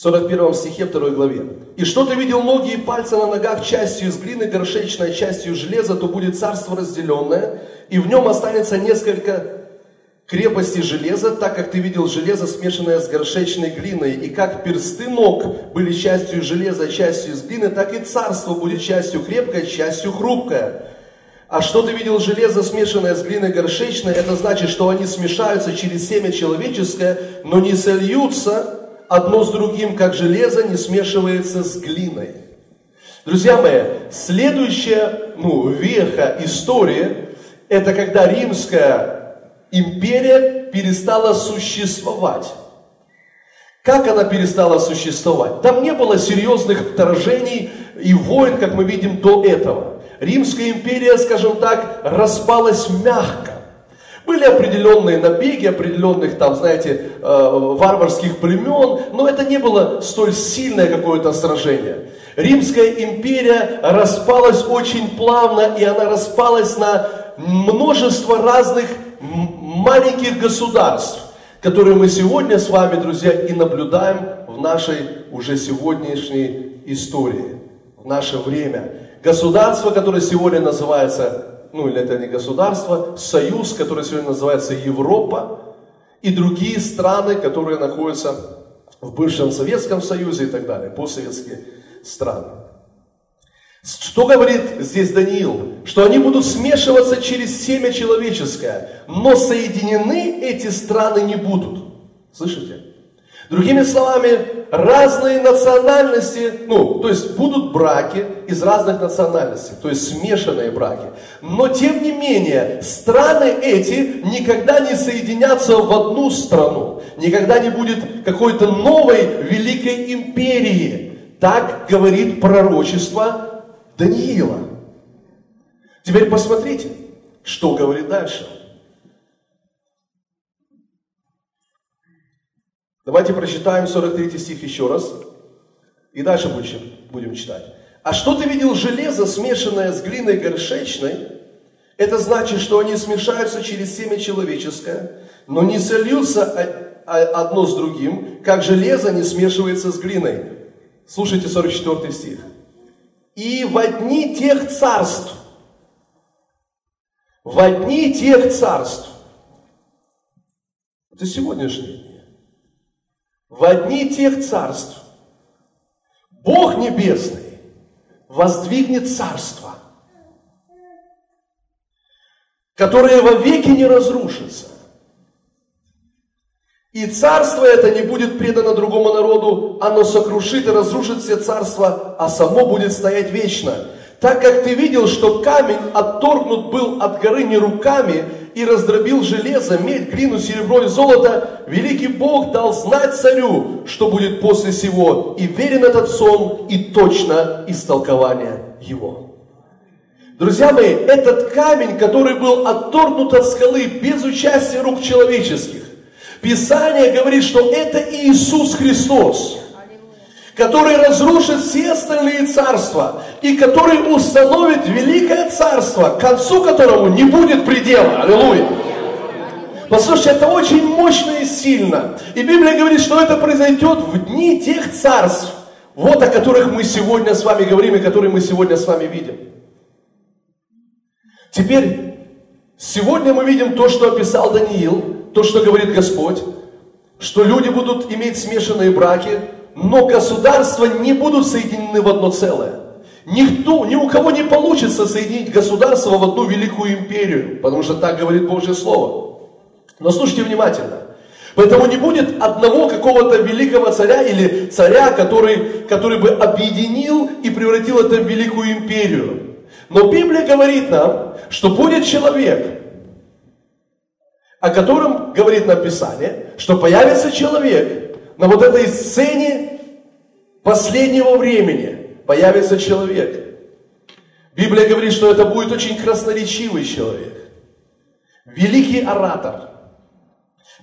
41 стихе 2 главе. «И что ты видел ноги и пальцы на ногах частью из глины, горшечной частью железа, то будет царство разделенное, и в нем останется несколько крепости железа, так как ты видел железо, смешанное с горшечной глиной, и как персты ног были частью железа, частью из глины, так и царство будет частью крепкое, частью хрупкое. А что ты видел железо, смешанное с глиной горшечной, это значит, что они смешаются через семя человеческое, но не сольются одно с другим, как железо не смешивается с глиной. Друзья мои, следующая ну, веха истории, это когда римская империя перестала существовать. Как она перестала существовать? Там не было серьезных вторжений и войн, как мы видим до этого. Римская империя, скажем так, распалась мягко. Были определенные набеги, определенных там, знаете, э, варварских племен, но это не было столь сильное какое-то сражение. Римская империя распалась очень плавно, и она распалась на множество разных маленьких государств, которые мы сегодня с вами, друзья, и наблюдаем в нашей уже сегодняшней истории, в наше время. Государство, которое сегодня называется, ну или это не государство, союз, который сегодня называется Европа, и другие страны, которые находятся в бывшем Советском Союзе и так далее, постсоветские страны. Что говорит здесь Даниил? Что они будут смешиваться через семя человеческое, но соединены эти страны не будут. Слышите? Другими словами, разные национальности, ну, то есть будут браки из разных национальностей, то есть смешанные браки. Но тем не менее, страны эти никогда не соединятся в одну страну. Никогда не будет какой-то новой великой империи. Так говорит пророчество Даниила. Теперь посмотрите, что говорит дальше. Давайте прочитаем 43 стих еще раз. И дальше будем, будем читать. А что ты видел железо, смешанное с глиной горшечной? Это значит, что они смешаются через семя человеческое, но не сольются одно с другим, как железо не смешивается с глиной. Слушайте 44 стих и в одни тех царств, в одни тех царств, это сегодняшние дни, в одни тех царств Бог Небесный воздвигнет царство, которое вовеки не разрушится. И царство это не будет предано другому народу, оно сокрушит и разрушит все царства, а само будет стоять вечно. Так как ты видел, что камень отторгнут был от горы не руками, и раздробил железо, медь, глину, серебро и золото, великий Бог дал знать царю, что будет после сего, и верен этот сон, и точно истолкование его. Друзья мои, этот камень, который был отторгнут от скалы без участия рук человеческих, Писание говорит, что это Иисус Христос – который разрушит все остальные царства и который установит великое царство, к концу которому не будет предела. Аллилуйя. Послушайте, это очень мощно и сильно. И Библия говорит, что это произойдет в дни тех царств, вот о которых мы сегодня с вами говорим и которые мы сегодня с вами видим. Теперь, сегодня мы видим то, что описал Даниил, то, что говорит Господь, что люди будут иметь смешанные браки, но государства не будут соединены в одно целое. Никто, ни у кого не получится соединить государство в одну великую империю, потому что так говорит Божье Слово. Но слушайте внимательно. Поэтому не будет одного какого-то великого царя или царя, который, который бы объединил и превратил это в великую империю. Но Библия говорит нам, что будет человек, о котором говорит нам Писание, что появится человек, на вот этой сцене последнего времени появится человек. Библия говорит, что это будет очень красноречивый человек. Великий оратор.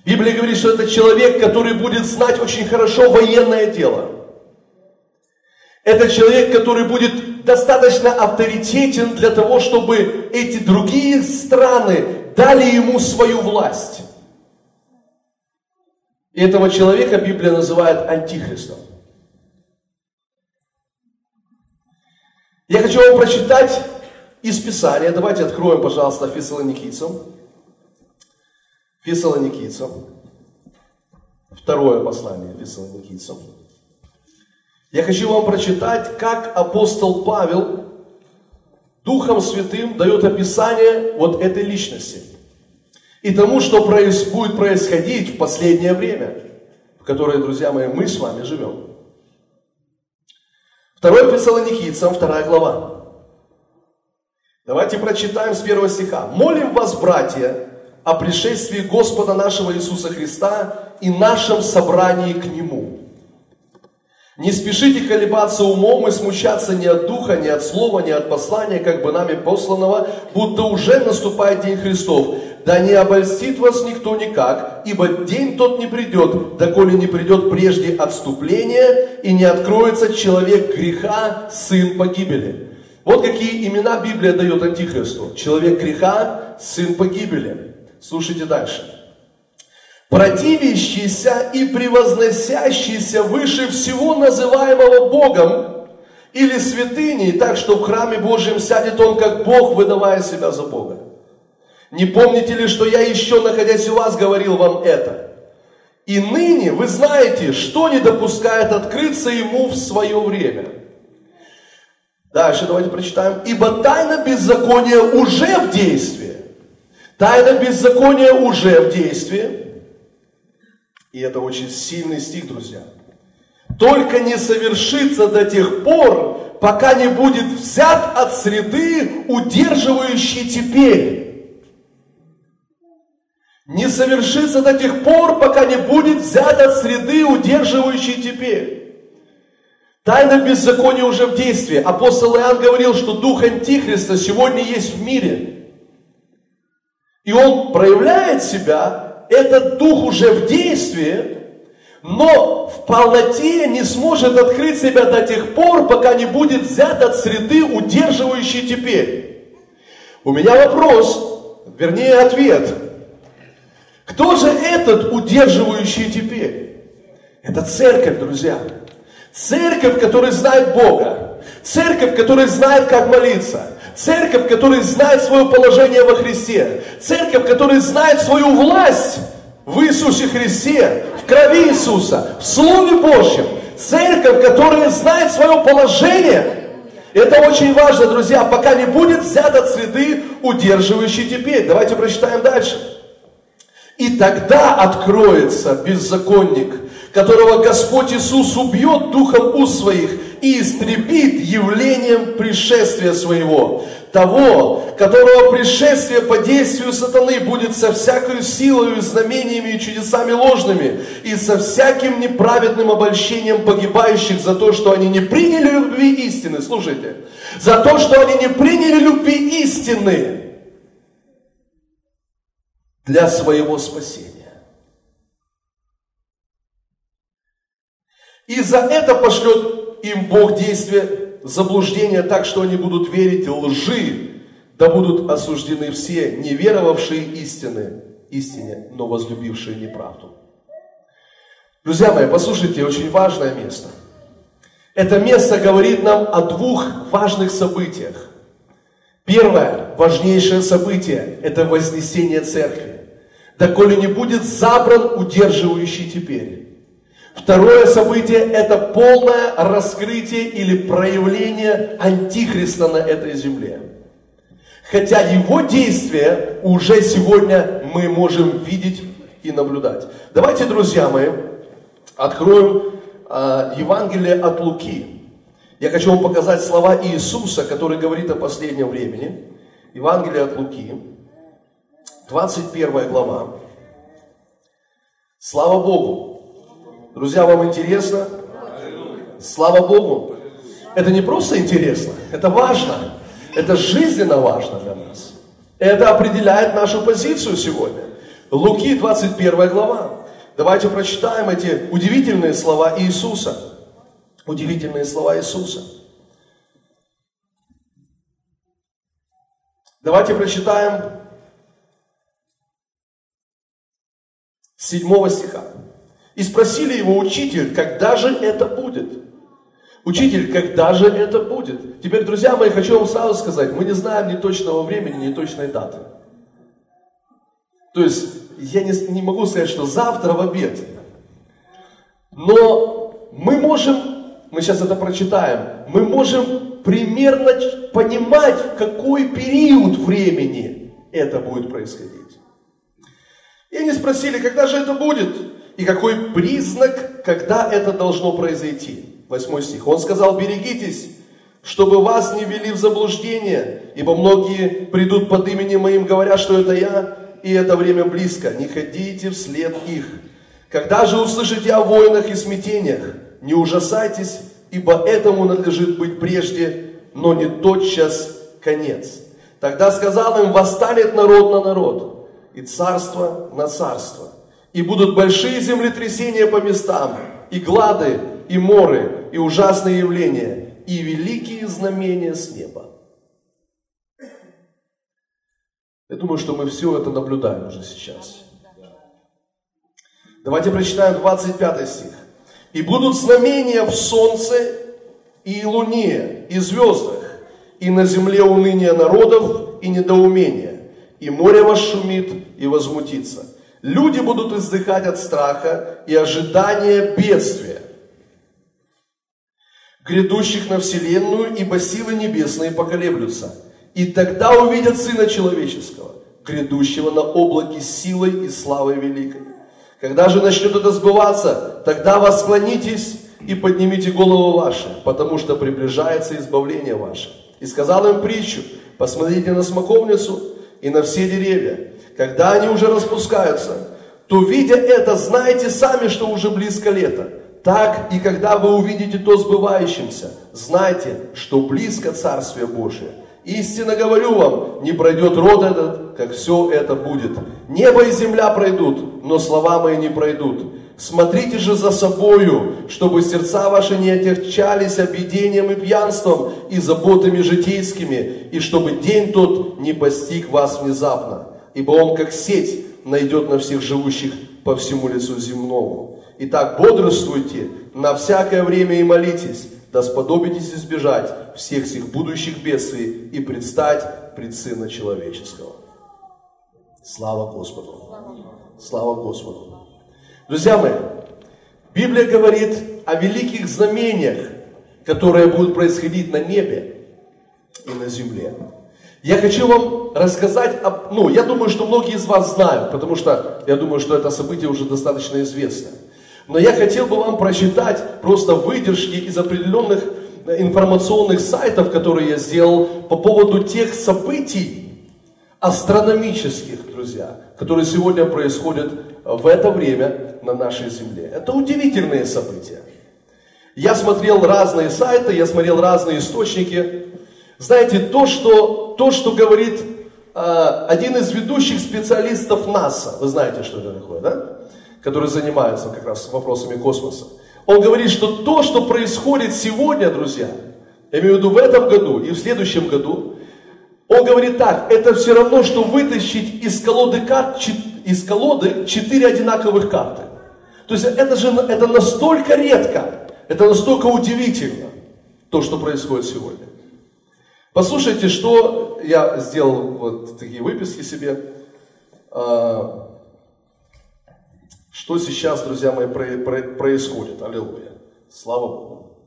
Библия говорит, что это человек, который будет знать очень хорошо военное дело. Это человек, который будет достаточно авторитетен для того, чтобы эти другие страны дали ему свою власть. И этого человека Библия называет антихристом. Я хочу вам прочитать из Писания. Давайте откроем, пожалуйста, Фессалоникийцам. Фессалоникийцам. Второе послание Фессалоникийцам. Я хочу вам прочитать, как апостол Павел Духом Святым дает описание вот этой личности – и тому, что будет происходить в последнее время, в которое, друзья мои, мы с вами живем. Второе Фессалоникийцам, вторая глава. Давайте прочитаем с первого стиха. «Молим вас, братья, о пришествии Господа нашего Иисуса Христа и нашем собрании к Нему. Не спешите колебаться умом и смущаться ни от духа, ни от слова, ни от послания, как бы нами посланного, будто уже наступает день Христов. Да не обольстит вас никто никак, ибо день тот не придет, доколе не придет прежде отступление, и не откроется человек греха, сын погибели. Вот какие имена Библия дает Антихристу. Человек греха, сын погибели. Слушайте дальше. Противящийся и превозносящийся выше всего называемого Богом или святыней, так что в храме Божьем сядет он как Бог, выдавая себя за Бога. Не помните ли, что я еще, находясь у вас, говорил вам это? И ныне вы знаете, что не допускает открыться ему в свое время. Дальше давайте прочитаем. Ибо тайна беззакония уже в действии. Тайна беззакония уже в действии. И это очень сильный стих, друзья. Только не совершится до тех пор, пока не будет взят от среды, удерживающей теперь не совершится до тех пор, пока не будет взят от среды, удерживающей теперь. Тайна беззакония уже в действии. Апостол Иоанн говорил, что дух Антихриста сегодня есть в мире. И он проявляет себя, этот дух уже в действии, но в полноте не сможет открыть себя до тех пор, пока не будет взят от среды, удерживающей теперь. У меня вопрос, вернее ответ – кто же этот удерживающий теперь? Это церковь, друзья. Церковь, которая знает Бога. Церковь, которая знает, как молиться. Церковь, которая знает свое положение во Христе. Церковь, которая знает свою власть в Иисусе Христе, в крови Иисуса, в Слове Божьем. Церковь, которая знает свое положение. Это очень важно, друзья, пока не будет взят от среды, удерживающий теперь. Давайте прочитаем дальше. И тогда откроется беззаконник, которого Господь Иисус убьет духом уст своих и истребит явлением пришествия своего. Того, которого пришествие по действию сатаны будет со всякой силой, знамениями и чудесами ложными, и со всяким неправедным обольщением погибающих за то, что они не приняли любви истины. Слушайте, за то, что они не приняли любви истины для своего спасения. И за это пошлет им Бог действие заблуждения так, что они будут верить лжи, да будут осуждены все, не веровавшие истины, истине, но возлюбившие неправду. Друзья мои, послушайте, очень важное место. Это место говорит нам о двух важных событиях. Первое, важнейшее событие – это вознесение церкви. Да коли не будет забран удерживающий теперь. Второе событие – это полное раскрытие или проявление антихриста на этой земле. Хотя его действия уже сегодня мы можем видеть и наблюдать. Давайте, друзья мои, откроем э, Евангелие от Луки. Я хочу вам показать слова Иисуса, который говорит о последнем времени. Евангелие от Луки, 21 глава. Слава Богу! Друзья, вам интересно? Слава Богу! Это не просто интересно, это важно. Это жизненно важно для нас. Это определяет нашу позицию сегодня. Луки 21 глава. Давайте прочитаем эти удивительные слова Иисуса. Удивительные слова Иисуса. Давайте прочитаем 7 стиха. И спросили его, учитель, когда же это будет? Учитель, когда же это будет? Теперь, друзья мои, хочу вам сразу сказать, мы не знаем ни точного времени, ни точной даты. То есть, я не, не могу сказать, что завтра в обед. Но мы можем, мы сейчас это прочитаем, мы можем примерно понимать, в какой период времени это будет происходить. И они спросили, когда же это будет? и какой признак, когда это должно произойти. Восьмой стих. Он сказал, берегитесь, чтобы вас не ввели в заблуждение, ибо многие придут под именем моим, говоря, что это я, и это время близко. Не ходите вслед их. Когда же услышите о войнах и смятениях, не ужасайтесь, ибо этому надлежит быть прежде, но не тотчас конец. Тогда сказал им, восстанет народ на народ, и царство на царство и будут большие землетрясения по местам, и глады, и моры, и ужасные явления, и великие знамения с неба. Я думаю, что мы все это наблюдаем уже сейчас. Давайте прочитаем 25 стих. «И будут знамения в солнце и луне, и звездах, и на земле уныние народов и недоумение, и море вас шумит и возмутится, Люди будут издыхать от страха и ожидания бедствия, грядущих на вселенную, ибо силы небесные поколеблются. И тогда увидят Сына Человеческого, грядущего на облаке силой и славой великой. Когда же начнет это сбываться, тогда восклонитесь и поднимите голову ваши, потому что приближается избавление ваше. И сказал им притчу, посмотрите на смоковницу и на все деревья, когда они уже распускаются, то видя это, знайте сами, что уже близко лето. Так и когда вы увидите то сбывающимся, знайте, что близко Царствие Божие. Истинно говорю вам, не пройдет род этот, как все это будет. Небо и земля пройдут, но слова мои не пройдут. Смотрите же за собою, чтобы сердца ваши не отягчались объедением и пьянством и заботами житейскими, и чтобы день тот не постиг вас внезапно ибо он как сеть найдет на всех живущих по всему лицу земному. Итак, бодрствуйте на всякое время и молитесь, да сподобитесь избежать всех сих будущих бедствий и предстать пред Сына Человеческого. Слава Господу! Слава Господу. Друзья мои, Библия говорит о великих знамениях, которые будут происходить на небе и на земле. Я хочу вам рассказать, об, ну, я думаю, что многие из вас знают, потому что я думаю, что это событие уже достаточно известно. Но я хотел бы вам прочитать просто выдержки из определенных информационных сайтов, которые я сделал по поводу тех событий астрономических, друзья, которые сегодня происходят в это время на нашей Земле. Это удивительные события. Я смотрел разные сайты, я смотрел разные источники. Знаете, то, что, то, что говорит э, один из ведущих специалистов НАСА, вы знаете, что это такое, да? Который занимается как раз вопросами космоса. Он говорит, что то, что происходит сегодня, друзья, я имею в виду в этом году и в следующем году, он говорит так, это все равно, что вытащить из колоды карт, из колоды четыре одинаковых карты. То есть это же это настолько редко, это настолько удивительно, то, что происходит сегодня. Послушайте, что я сделал вот такие выписки себе. А, что сейчас, друзья мои, происходит? Аллилуйя. Слава Богу.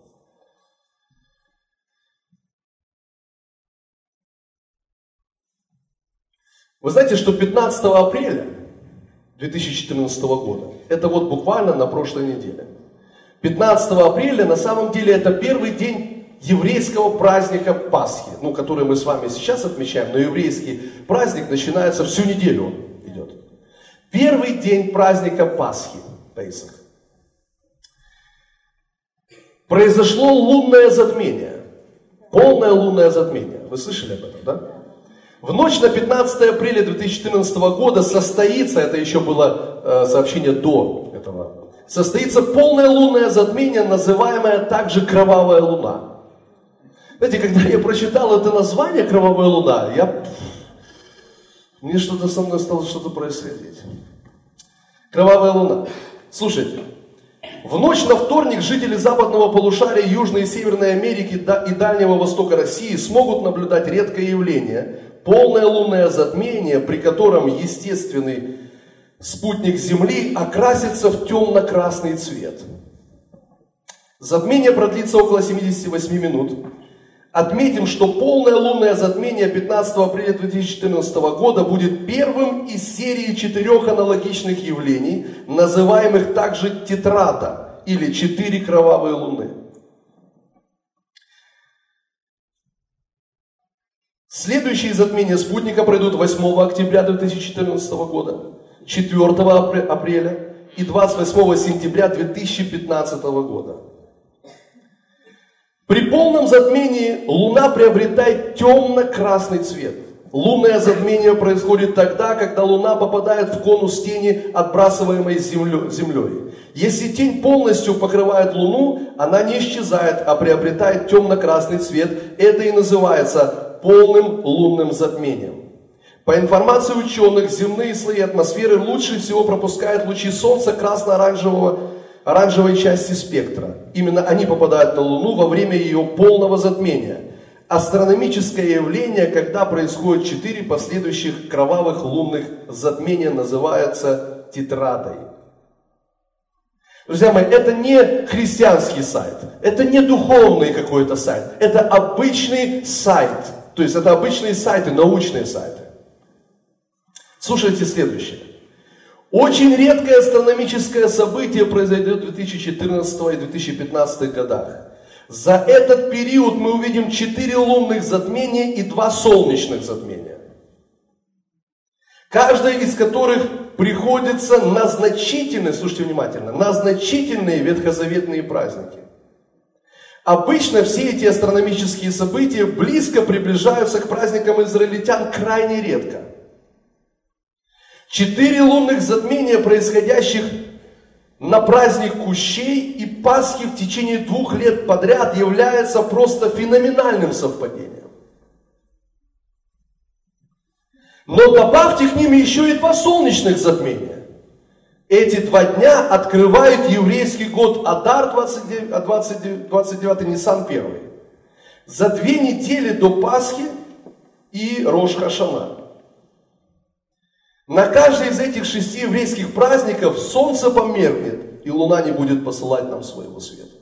Вы знаете, что 15 апреля 2014 года, это вот буквально на прошлой неделе, 15 апреля на самом деле это первый день еврейского праздника Пасхи, ну, который мы с вами сейчас отмечаем, но еврейский праздник начинается всю неделю идет. Первый день праздника Пасхи, Пейсах. Произошло лунное затмение. Полное лунное затмение. Вы слышали об этом, да? В ночь на 15 апреля 2014 года состоится, это еще было э, сообщение до этого, состоится полное лунное затмение, называемое также кровавая луна. Знаете, когда я прочитал это название «Кровавая луна», я мне что-то со мной стало что-то происходить. Кровавая луна. Слушайте, в ночь на вторник жители западного полушария Южной и Северной Америки и Дальнего Востока России смогут наблюдать редкое явление – полное лунное затмение, при котором естественный спутник Земли окрасится в темно-красный цвет. Затмение продлится около 78 минут. Отметим, что полное лунное затмение 15 апреля 2014 года будет первым из серии четырех аналогичных явлений, называемых также тетрада или четыре кровавые луны. Следующие затмения спутника пройдут 8 октября 2014 года, 4 апреля и 28 сентября 2015 года. При полном затмении Луна приобретает темно-красный цвет. Лунное затмение происходит тогда, когда Луна попадает в конус тени, отбрасываемой Землей. Если тень полностью покрывает Луну, она не исчезает, а приобретает темно-красный цвет. Это и называется полным лунным затмением. По информации ученых, земные слои атмосферы лучше всего пропускают лучи Солнца красно-оранжевого оранжевой части спектра. Именно они попадают на Луну во время ее полного затмения. Астрономическое явление, когда происходит четыре последующих кровавых лунных затмения, называется тетрадой. Друзья мои, это не христианский сайт, это не духовный какой-то сайт, это обычный сайт. То есть это обычные сайты, научные сайты. Слушайте следующее. Очень редкое астрономическое событие произойдет в 2014 и 2015 годах. За этот период мы увидим четыре лунных затмения и два солнечных затмения. Каждое из которых приходится на значительные, слушайте внимательно, на значительные ветхозаветные праздники. Обычно все эти астрономические события близко приближаются к праздникам израильтян крайне редко. Четыре лунных затмения, происходящих на праздник Кущей и Пасхи в течение двух лет подряд, является просто феноменальным совпадением. Но добавьте к ним еще и два солнечных затмения. Эти два дня открывают еврейский год Адар 29, 29, 29 Нисан 1. За две недели до Пасхи и Рош Хашана. На каждый из этих шести еврейских праздников солнце померкнет, и луна не будет посылать нам своего света.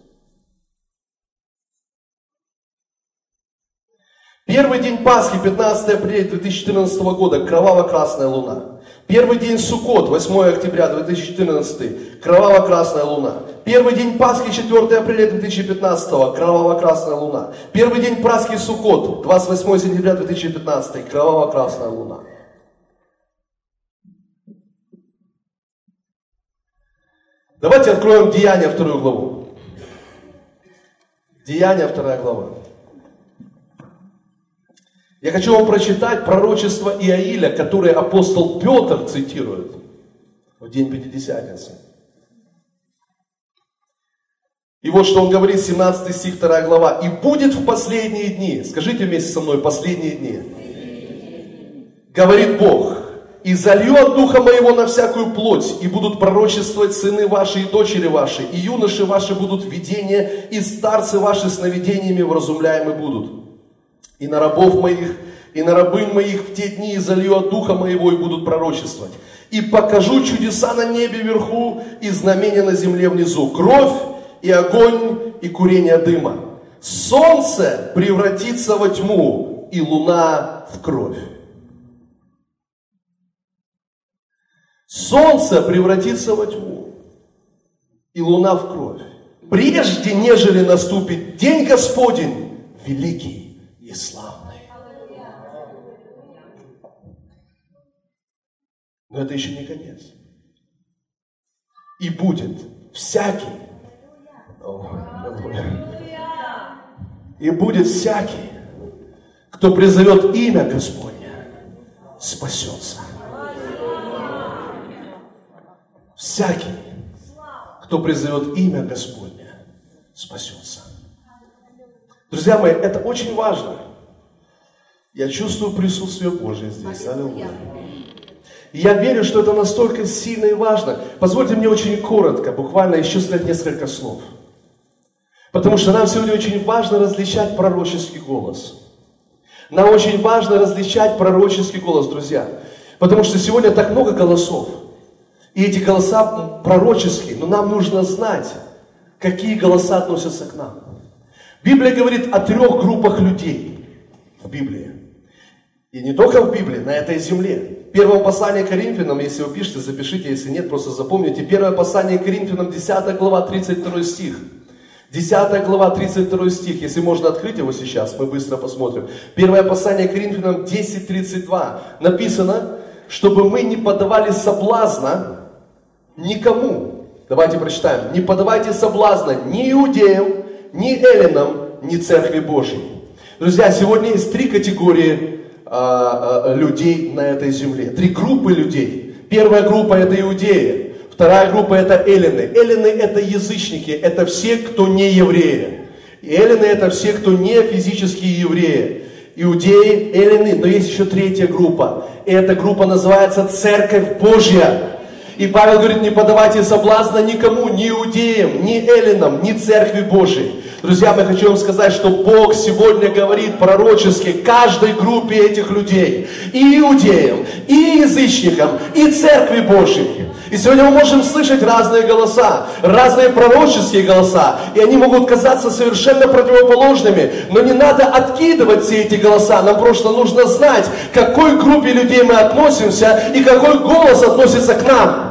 Первый день Пасхи, 15 апреля 2014 года, кроваво-красная луна. Первый день Суккот, 8 октября 2014, кроваво-красная луна. Первый день Пасхи, 4 апреля 2015, кроваво-красная луна. Первый день Пасхи Суккот, 28 сентября 2015, кроваво-красная луна. Давайте откроем Деяния, вторую главу. Деяния, вторая глава. Я хочу вам прочитать пророчество Иаиля, которое апостол Петр цитирует в день Пятидесятницы. И вот что он говорит, 17 стих, 2 глава. «И будет в последние дни». Скажите вместе со мной, последние дни. Говорит Бог, «И залью от Духа Моего на всякую плоть, и будут пророчествовать сыны ваши и дочери ваши, и юноши ваши будут видения, и старцы ваши сновидениями вразумляемы будут» и на рабов моих, и на рабынь моих в те дни залью от духа моего и будут пророчествовать. И покажу чудеса на небе вверху и знамения на земле внизу. Кровь и огонь и курение дыма. Солнце превратится во тьму и луна в кровь. Солнце превратится во тьму и луна в кровь. Прежде, нежели наступит день Господень, великий и славный. Но это еще не конец. И будет всякий, и будет всякий, кто призовет имя Господне, спасется. Всякий, кто призовет имя Господне, спасется. Друзья мои, это очень важно. Я чувствую присутствие Божье здесь. Аллилуйя. И я верю, что это настолько сильно и важно. Позвольте мне очень коротко, буквально еще сказать несколько слов. Потому что нам сегодня очень важно различать пророческий голос. Нам очень важно различать пророческий голос, друзья. Потому что сегодня так много голосов. И эти голоса пророческие, но нам нужно знать, какие голоса относятся к нам. Библия говорит о трех группах людей в Библии. И не только в Библии, на этой земле. Первое послание Коринфянам, если вы пишете, запишите, если нет, просто запомните. Первое послание Коринфянам, 10 глава, 32 стих. 10 глава, 32 стих. Если можно открыть его сейчас, мы быстро посмотрим. Первое послание Коринфянам 10.32. Написано, чтобы мы не подавали соблазна никому. Давайте прочитаем. Не подавайте соблазна ни иудеям, ни эллинам, ни Церкви Божьей. Друзья, сегодня есть три категории а, а, людей на этой земле. Три группы людей. Первая группа это иудеи. Вторая группа это эллины. Эллины это язычники, это все, кто не евреи. И эллины это все, кто не физические евреи. Иудеи, эллины, но есть еще третья группа. И эта группа называется Церковь Божья. И Павел говорит, не подавайте соблазна никому, ни иудеям, ни эллинам, ни церкви Божией. Друзья, я хочу вам сказать, что Бог сегодня говорит пророчески каждой группе этих людей. И иудеям, и язычникам, и церкви Божией. И сегодня мы можем слышать разные голоса, разные пророческие голоса, и они могут казаться совершенно противоположными, но не надо откидывать все эти голоса, нам просто нужно знать, к какой группе людей мы относимся и какой голос относится к нам.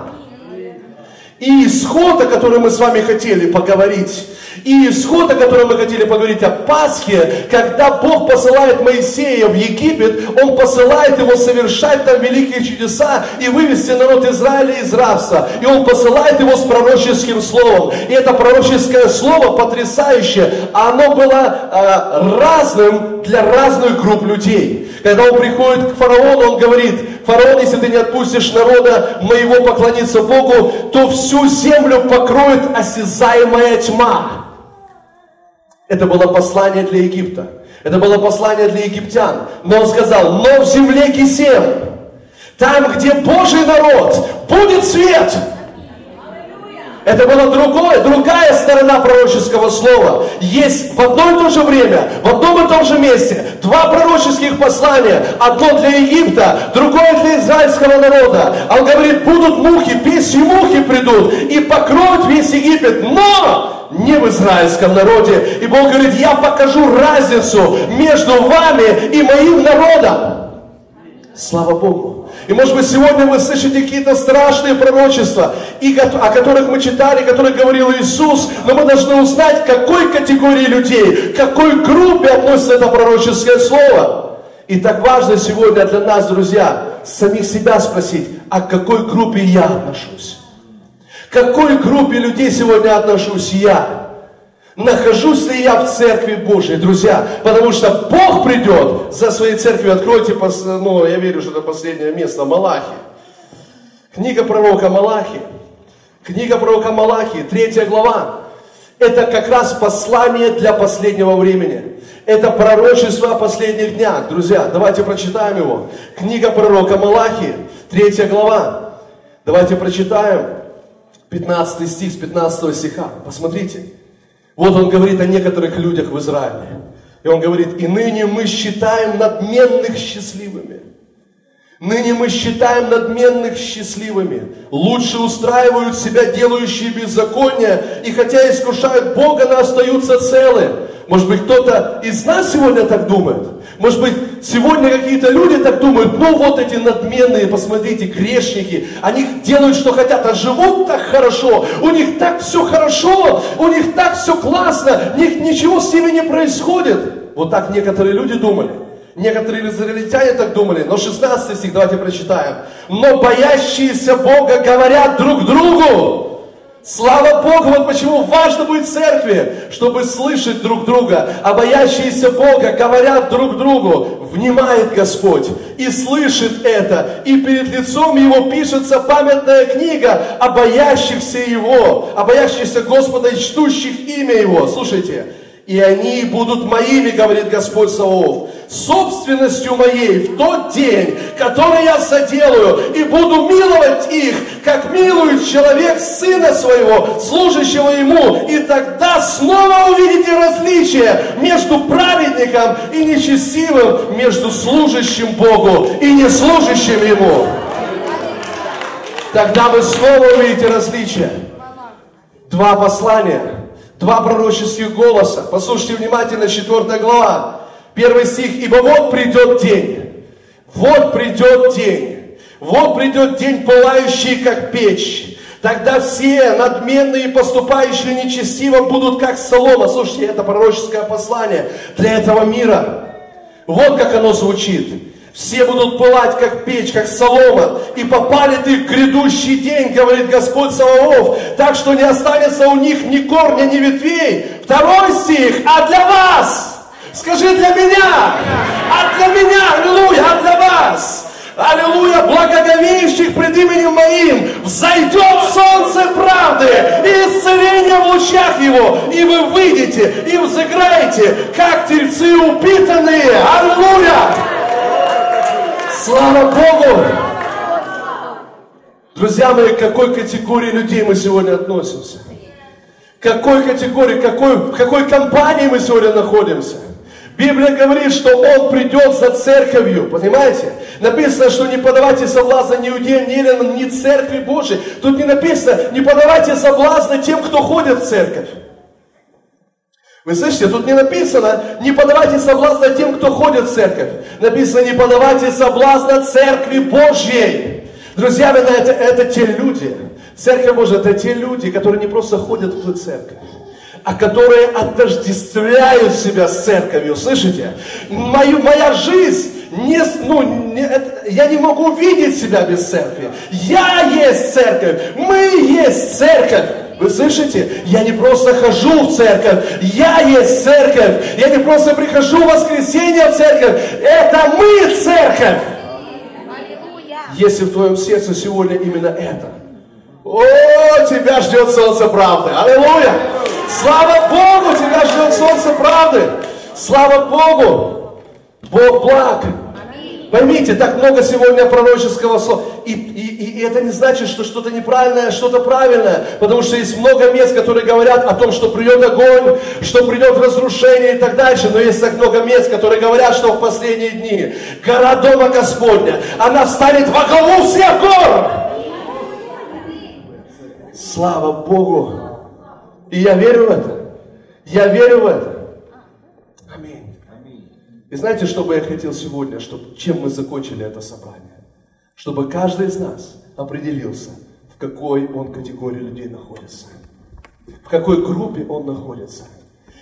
И исход, о котором мы с вами хотели поговорить, и исход, о котором мы хотели поговорить, о Пасхе, когда Бог посылает Моисея в Египет, Он посылает его совершать там великие чудеса и вывести народ Израиля из рабства. И Он посылает его с пророческим словом. И это пророческое слово потрясающее, оно было э, разным для разных групп людей. Когда он приходит к фараону, он говорит, фараон, если ты не отпустишь народа моего поклониться Богу, то всю землю покроет осязаемая тьма. Это было послание для Египта. Это было послание для египтян. Но он сказал, но в земле Кисем, там, где Божий народ, будет свет. Это была другое, другая сторона пророческого слова. Есть в одно и то же время, в одном и том же месте два пророческих послания. Одно для Египта, другое для израильского народа. Он говорит, будут мухи, песни мухи придут и покроют весь Египет. Но не в израильском народе. И Бог говорит, я покажу разницу между вами и моим народом. Слава Богу. И может быть сегодня вы слышите какие-то страшные пророчества, и, о которых мы читали, о которых говорил Иисус, но мы должны узнать, к какой категории людей, к какой группе относится это пророческое слово. И так важно сегодня для нас, друзья, самих себя спросить, а к какой группе я отношусь? К какой группе людей сегодня отношусь я? Нахожусь ли я в церкви Божьей, друзья? Потому что Бог придет за своей церковью. Откройте, ну, я верю, что это последнее место, Малахи. Книга пророка Малахи. Книга пророка Малахи, третья глава. Это как раз послание для последнего времени. Это пророчество о последних днях. Друзья, давайте прочитаем его. Книга пророка Малахи, третья глава. Давайте прочитаем 15 стих с 15 стиха. Посмотрите. Вот он говорит о некоторых людях в Израиле. И он говорит, и ныне мы считаем надменных счастливыми. Ныне мы считаем надменных счастливыми. Лучше устраивают себя делающие беззакония, и хотя искушают Бога, но остаются целы. Может быть, кто-то из нас сегодня так думает? Может быть, сегодня какие-то люди так думают, ну вот эти надменные, посмотрите, грешники, они делают, что хотят, а живут так хорошо, у них так все хорошо, у них так все классно, них ничего с ними не происходит. Вот так некоторые люди думали. Некоторые израильтяне так думали, но 16 стих давайте прочитаем. Но боящиеся Бога говорят друг другу, Слава Богу, вот почему важно быть в церкви, чтобы слышать друг друга. А боящиеся Бога говорят друг другу, внимает Господь и слышит это. И перед лицом Его пишется памятная книга о боящихся Его, о боящихся Господа и чтущих имя Его. Слушайте, и они будут моими, говорит Господь Саваоф, собственностью моей в тот день, который я соделаю, и буду миловать их, как милует человек сына своего, служащего ему, и тогда снова увидите различие между праведником и нечестивым, между служащим Богу и неслужащим ему. Тогда вы снова увидите различие. Два послания – Два пророческих голоса. Послушайте внимательно, 4 глава. Первый стих. «Ибо вот придет день, вот придет день, вот придет день, пылающий, как печь. Тогда все надменные, поступающие нечестиво, будут как солома». Слушайте, это пророческое послание для этого мира. Вот как оно звучит. Все будут пылать, как печь, как солома. И попали ты в грядущий день, говорит Господь Саваоф. Так что не останется у них ни корня, ни ветвей. Второй стих. А для вас. Скажи для меня. А для меня. Аллилуйя. А для вас. Аллилуйя, благоговеющих пред именем моим, взойдет солнце правды и исцеление в лучах его, и вы выйдете и взыграете, как тельцы упитанные. Аллилуйя! Слава Богу! Друзья мои, к какой категории людей мы сегодня относимся? К какой категории, какой, в какой компании мы сегодня находимся? Библия говорит, что Он придет за церковью, понимаете? Написано, что не подавайте соблазна ни иудеям, ни эллинам, ни церкви Божией. Тут не написано, не подавайте соблазна тем, кто ходит в церковь. Вы слышите, тут не написано, не подавайте соблазна тем, кто ходит в церковь. Написано, не подавайте соблазна церкви Божьей. Друзья, это, это те люди, церковь Божья, это те люди, которые не просто ходят в церковь, а которые отождествляют себя с церковью. Слышите? Мою, моя жизнь не, ну, не, это, я не могу видеть себя без церкви. Я есть церковь, мы есть церковь. Вы слышите? Я не просто хожу в церковь, я есть церковь. Я не просто прихожу в воскресенье в церковь, это мы церковь. Если в твоем сердце сегодня именно это, о, тебя ждет солнце правды. Аллилуйя! Слава Богу, тебя ждет солнце правды. Слава Богу! Бог благ. Поймите, так много сегодня пророческого слова. И, и, и это не значит, что что-то неправильное, что-то правильное. Потому что есть много мест, которые говорят о том, что придет огонь, что придет разрушение и так дальше. Но есть так много мест, которые говорят, что в последние дни гора Дома Господня, она станет во главу всех гор. Слава Богу. И я верю в это. Я верю в это. И знаете, что бы я хотел сегодня, чтобы, чем мы закончили это собрание? Чтобы каждый из нас определился, в какой он категории людей находится. В какой группе он находится.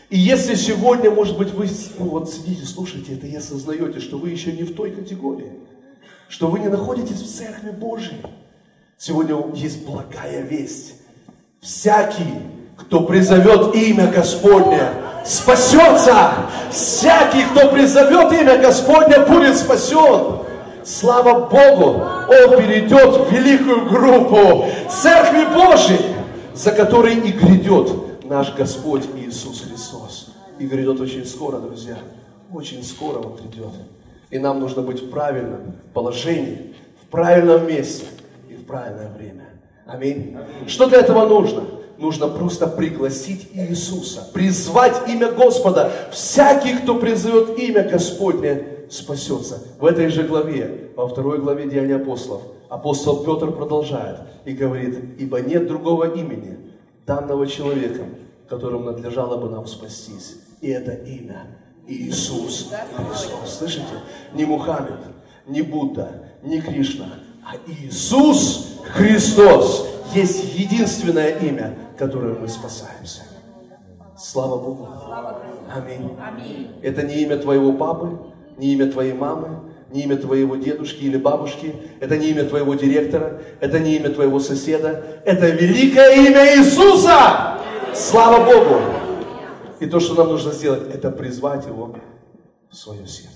И если сегодня, может быть, вы ну, вот сидите, слушаете это и осознаете, что вы еще не в той категории, что вы не находитесь в Церкви Божьей, сегодня есть благая весть. Всякий, кто призовет имя Господне, спасется. Всякий, кто призовет имя Господне, будет спасен. Слава Богу, он перейдет в великую группу Церкви Божьей, за которой и грядет наш Господь Иисус Христос. И грядет очень скоро, друзья. Очень скоро Он грядет. И нам нужно быть в правильном положении, в правильном месте и в правильное время. Аминь. Что для этого нужно? Нужно просто пригласить Иисуса, призвать имя Господа. Всякий, кто призовет имя Господне, спасется. В этой же главе, во второй главе Деяния апостолов, апостол Петр продолжает и говорит, ибо нет другого имени, данного человеком, которым надлежало бы нам спастись. И это имя Иисус Христос. Слышите? Не Мухаммед, не Будда, не Кришна, а Иисус Христос есть единственное имя, которым мы спасаемся. Слава Богу. Аминь. Это не имя твоего папы, не имя твоей мамы, не имя твоего дедушки или бабушки, это не имя твоего директора, это не имя твоего соседа, это великое имя Иисуса! Слава Богу! И то, что нам нужно сделать, это призвать Его в свое сердце.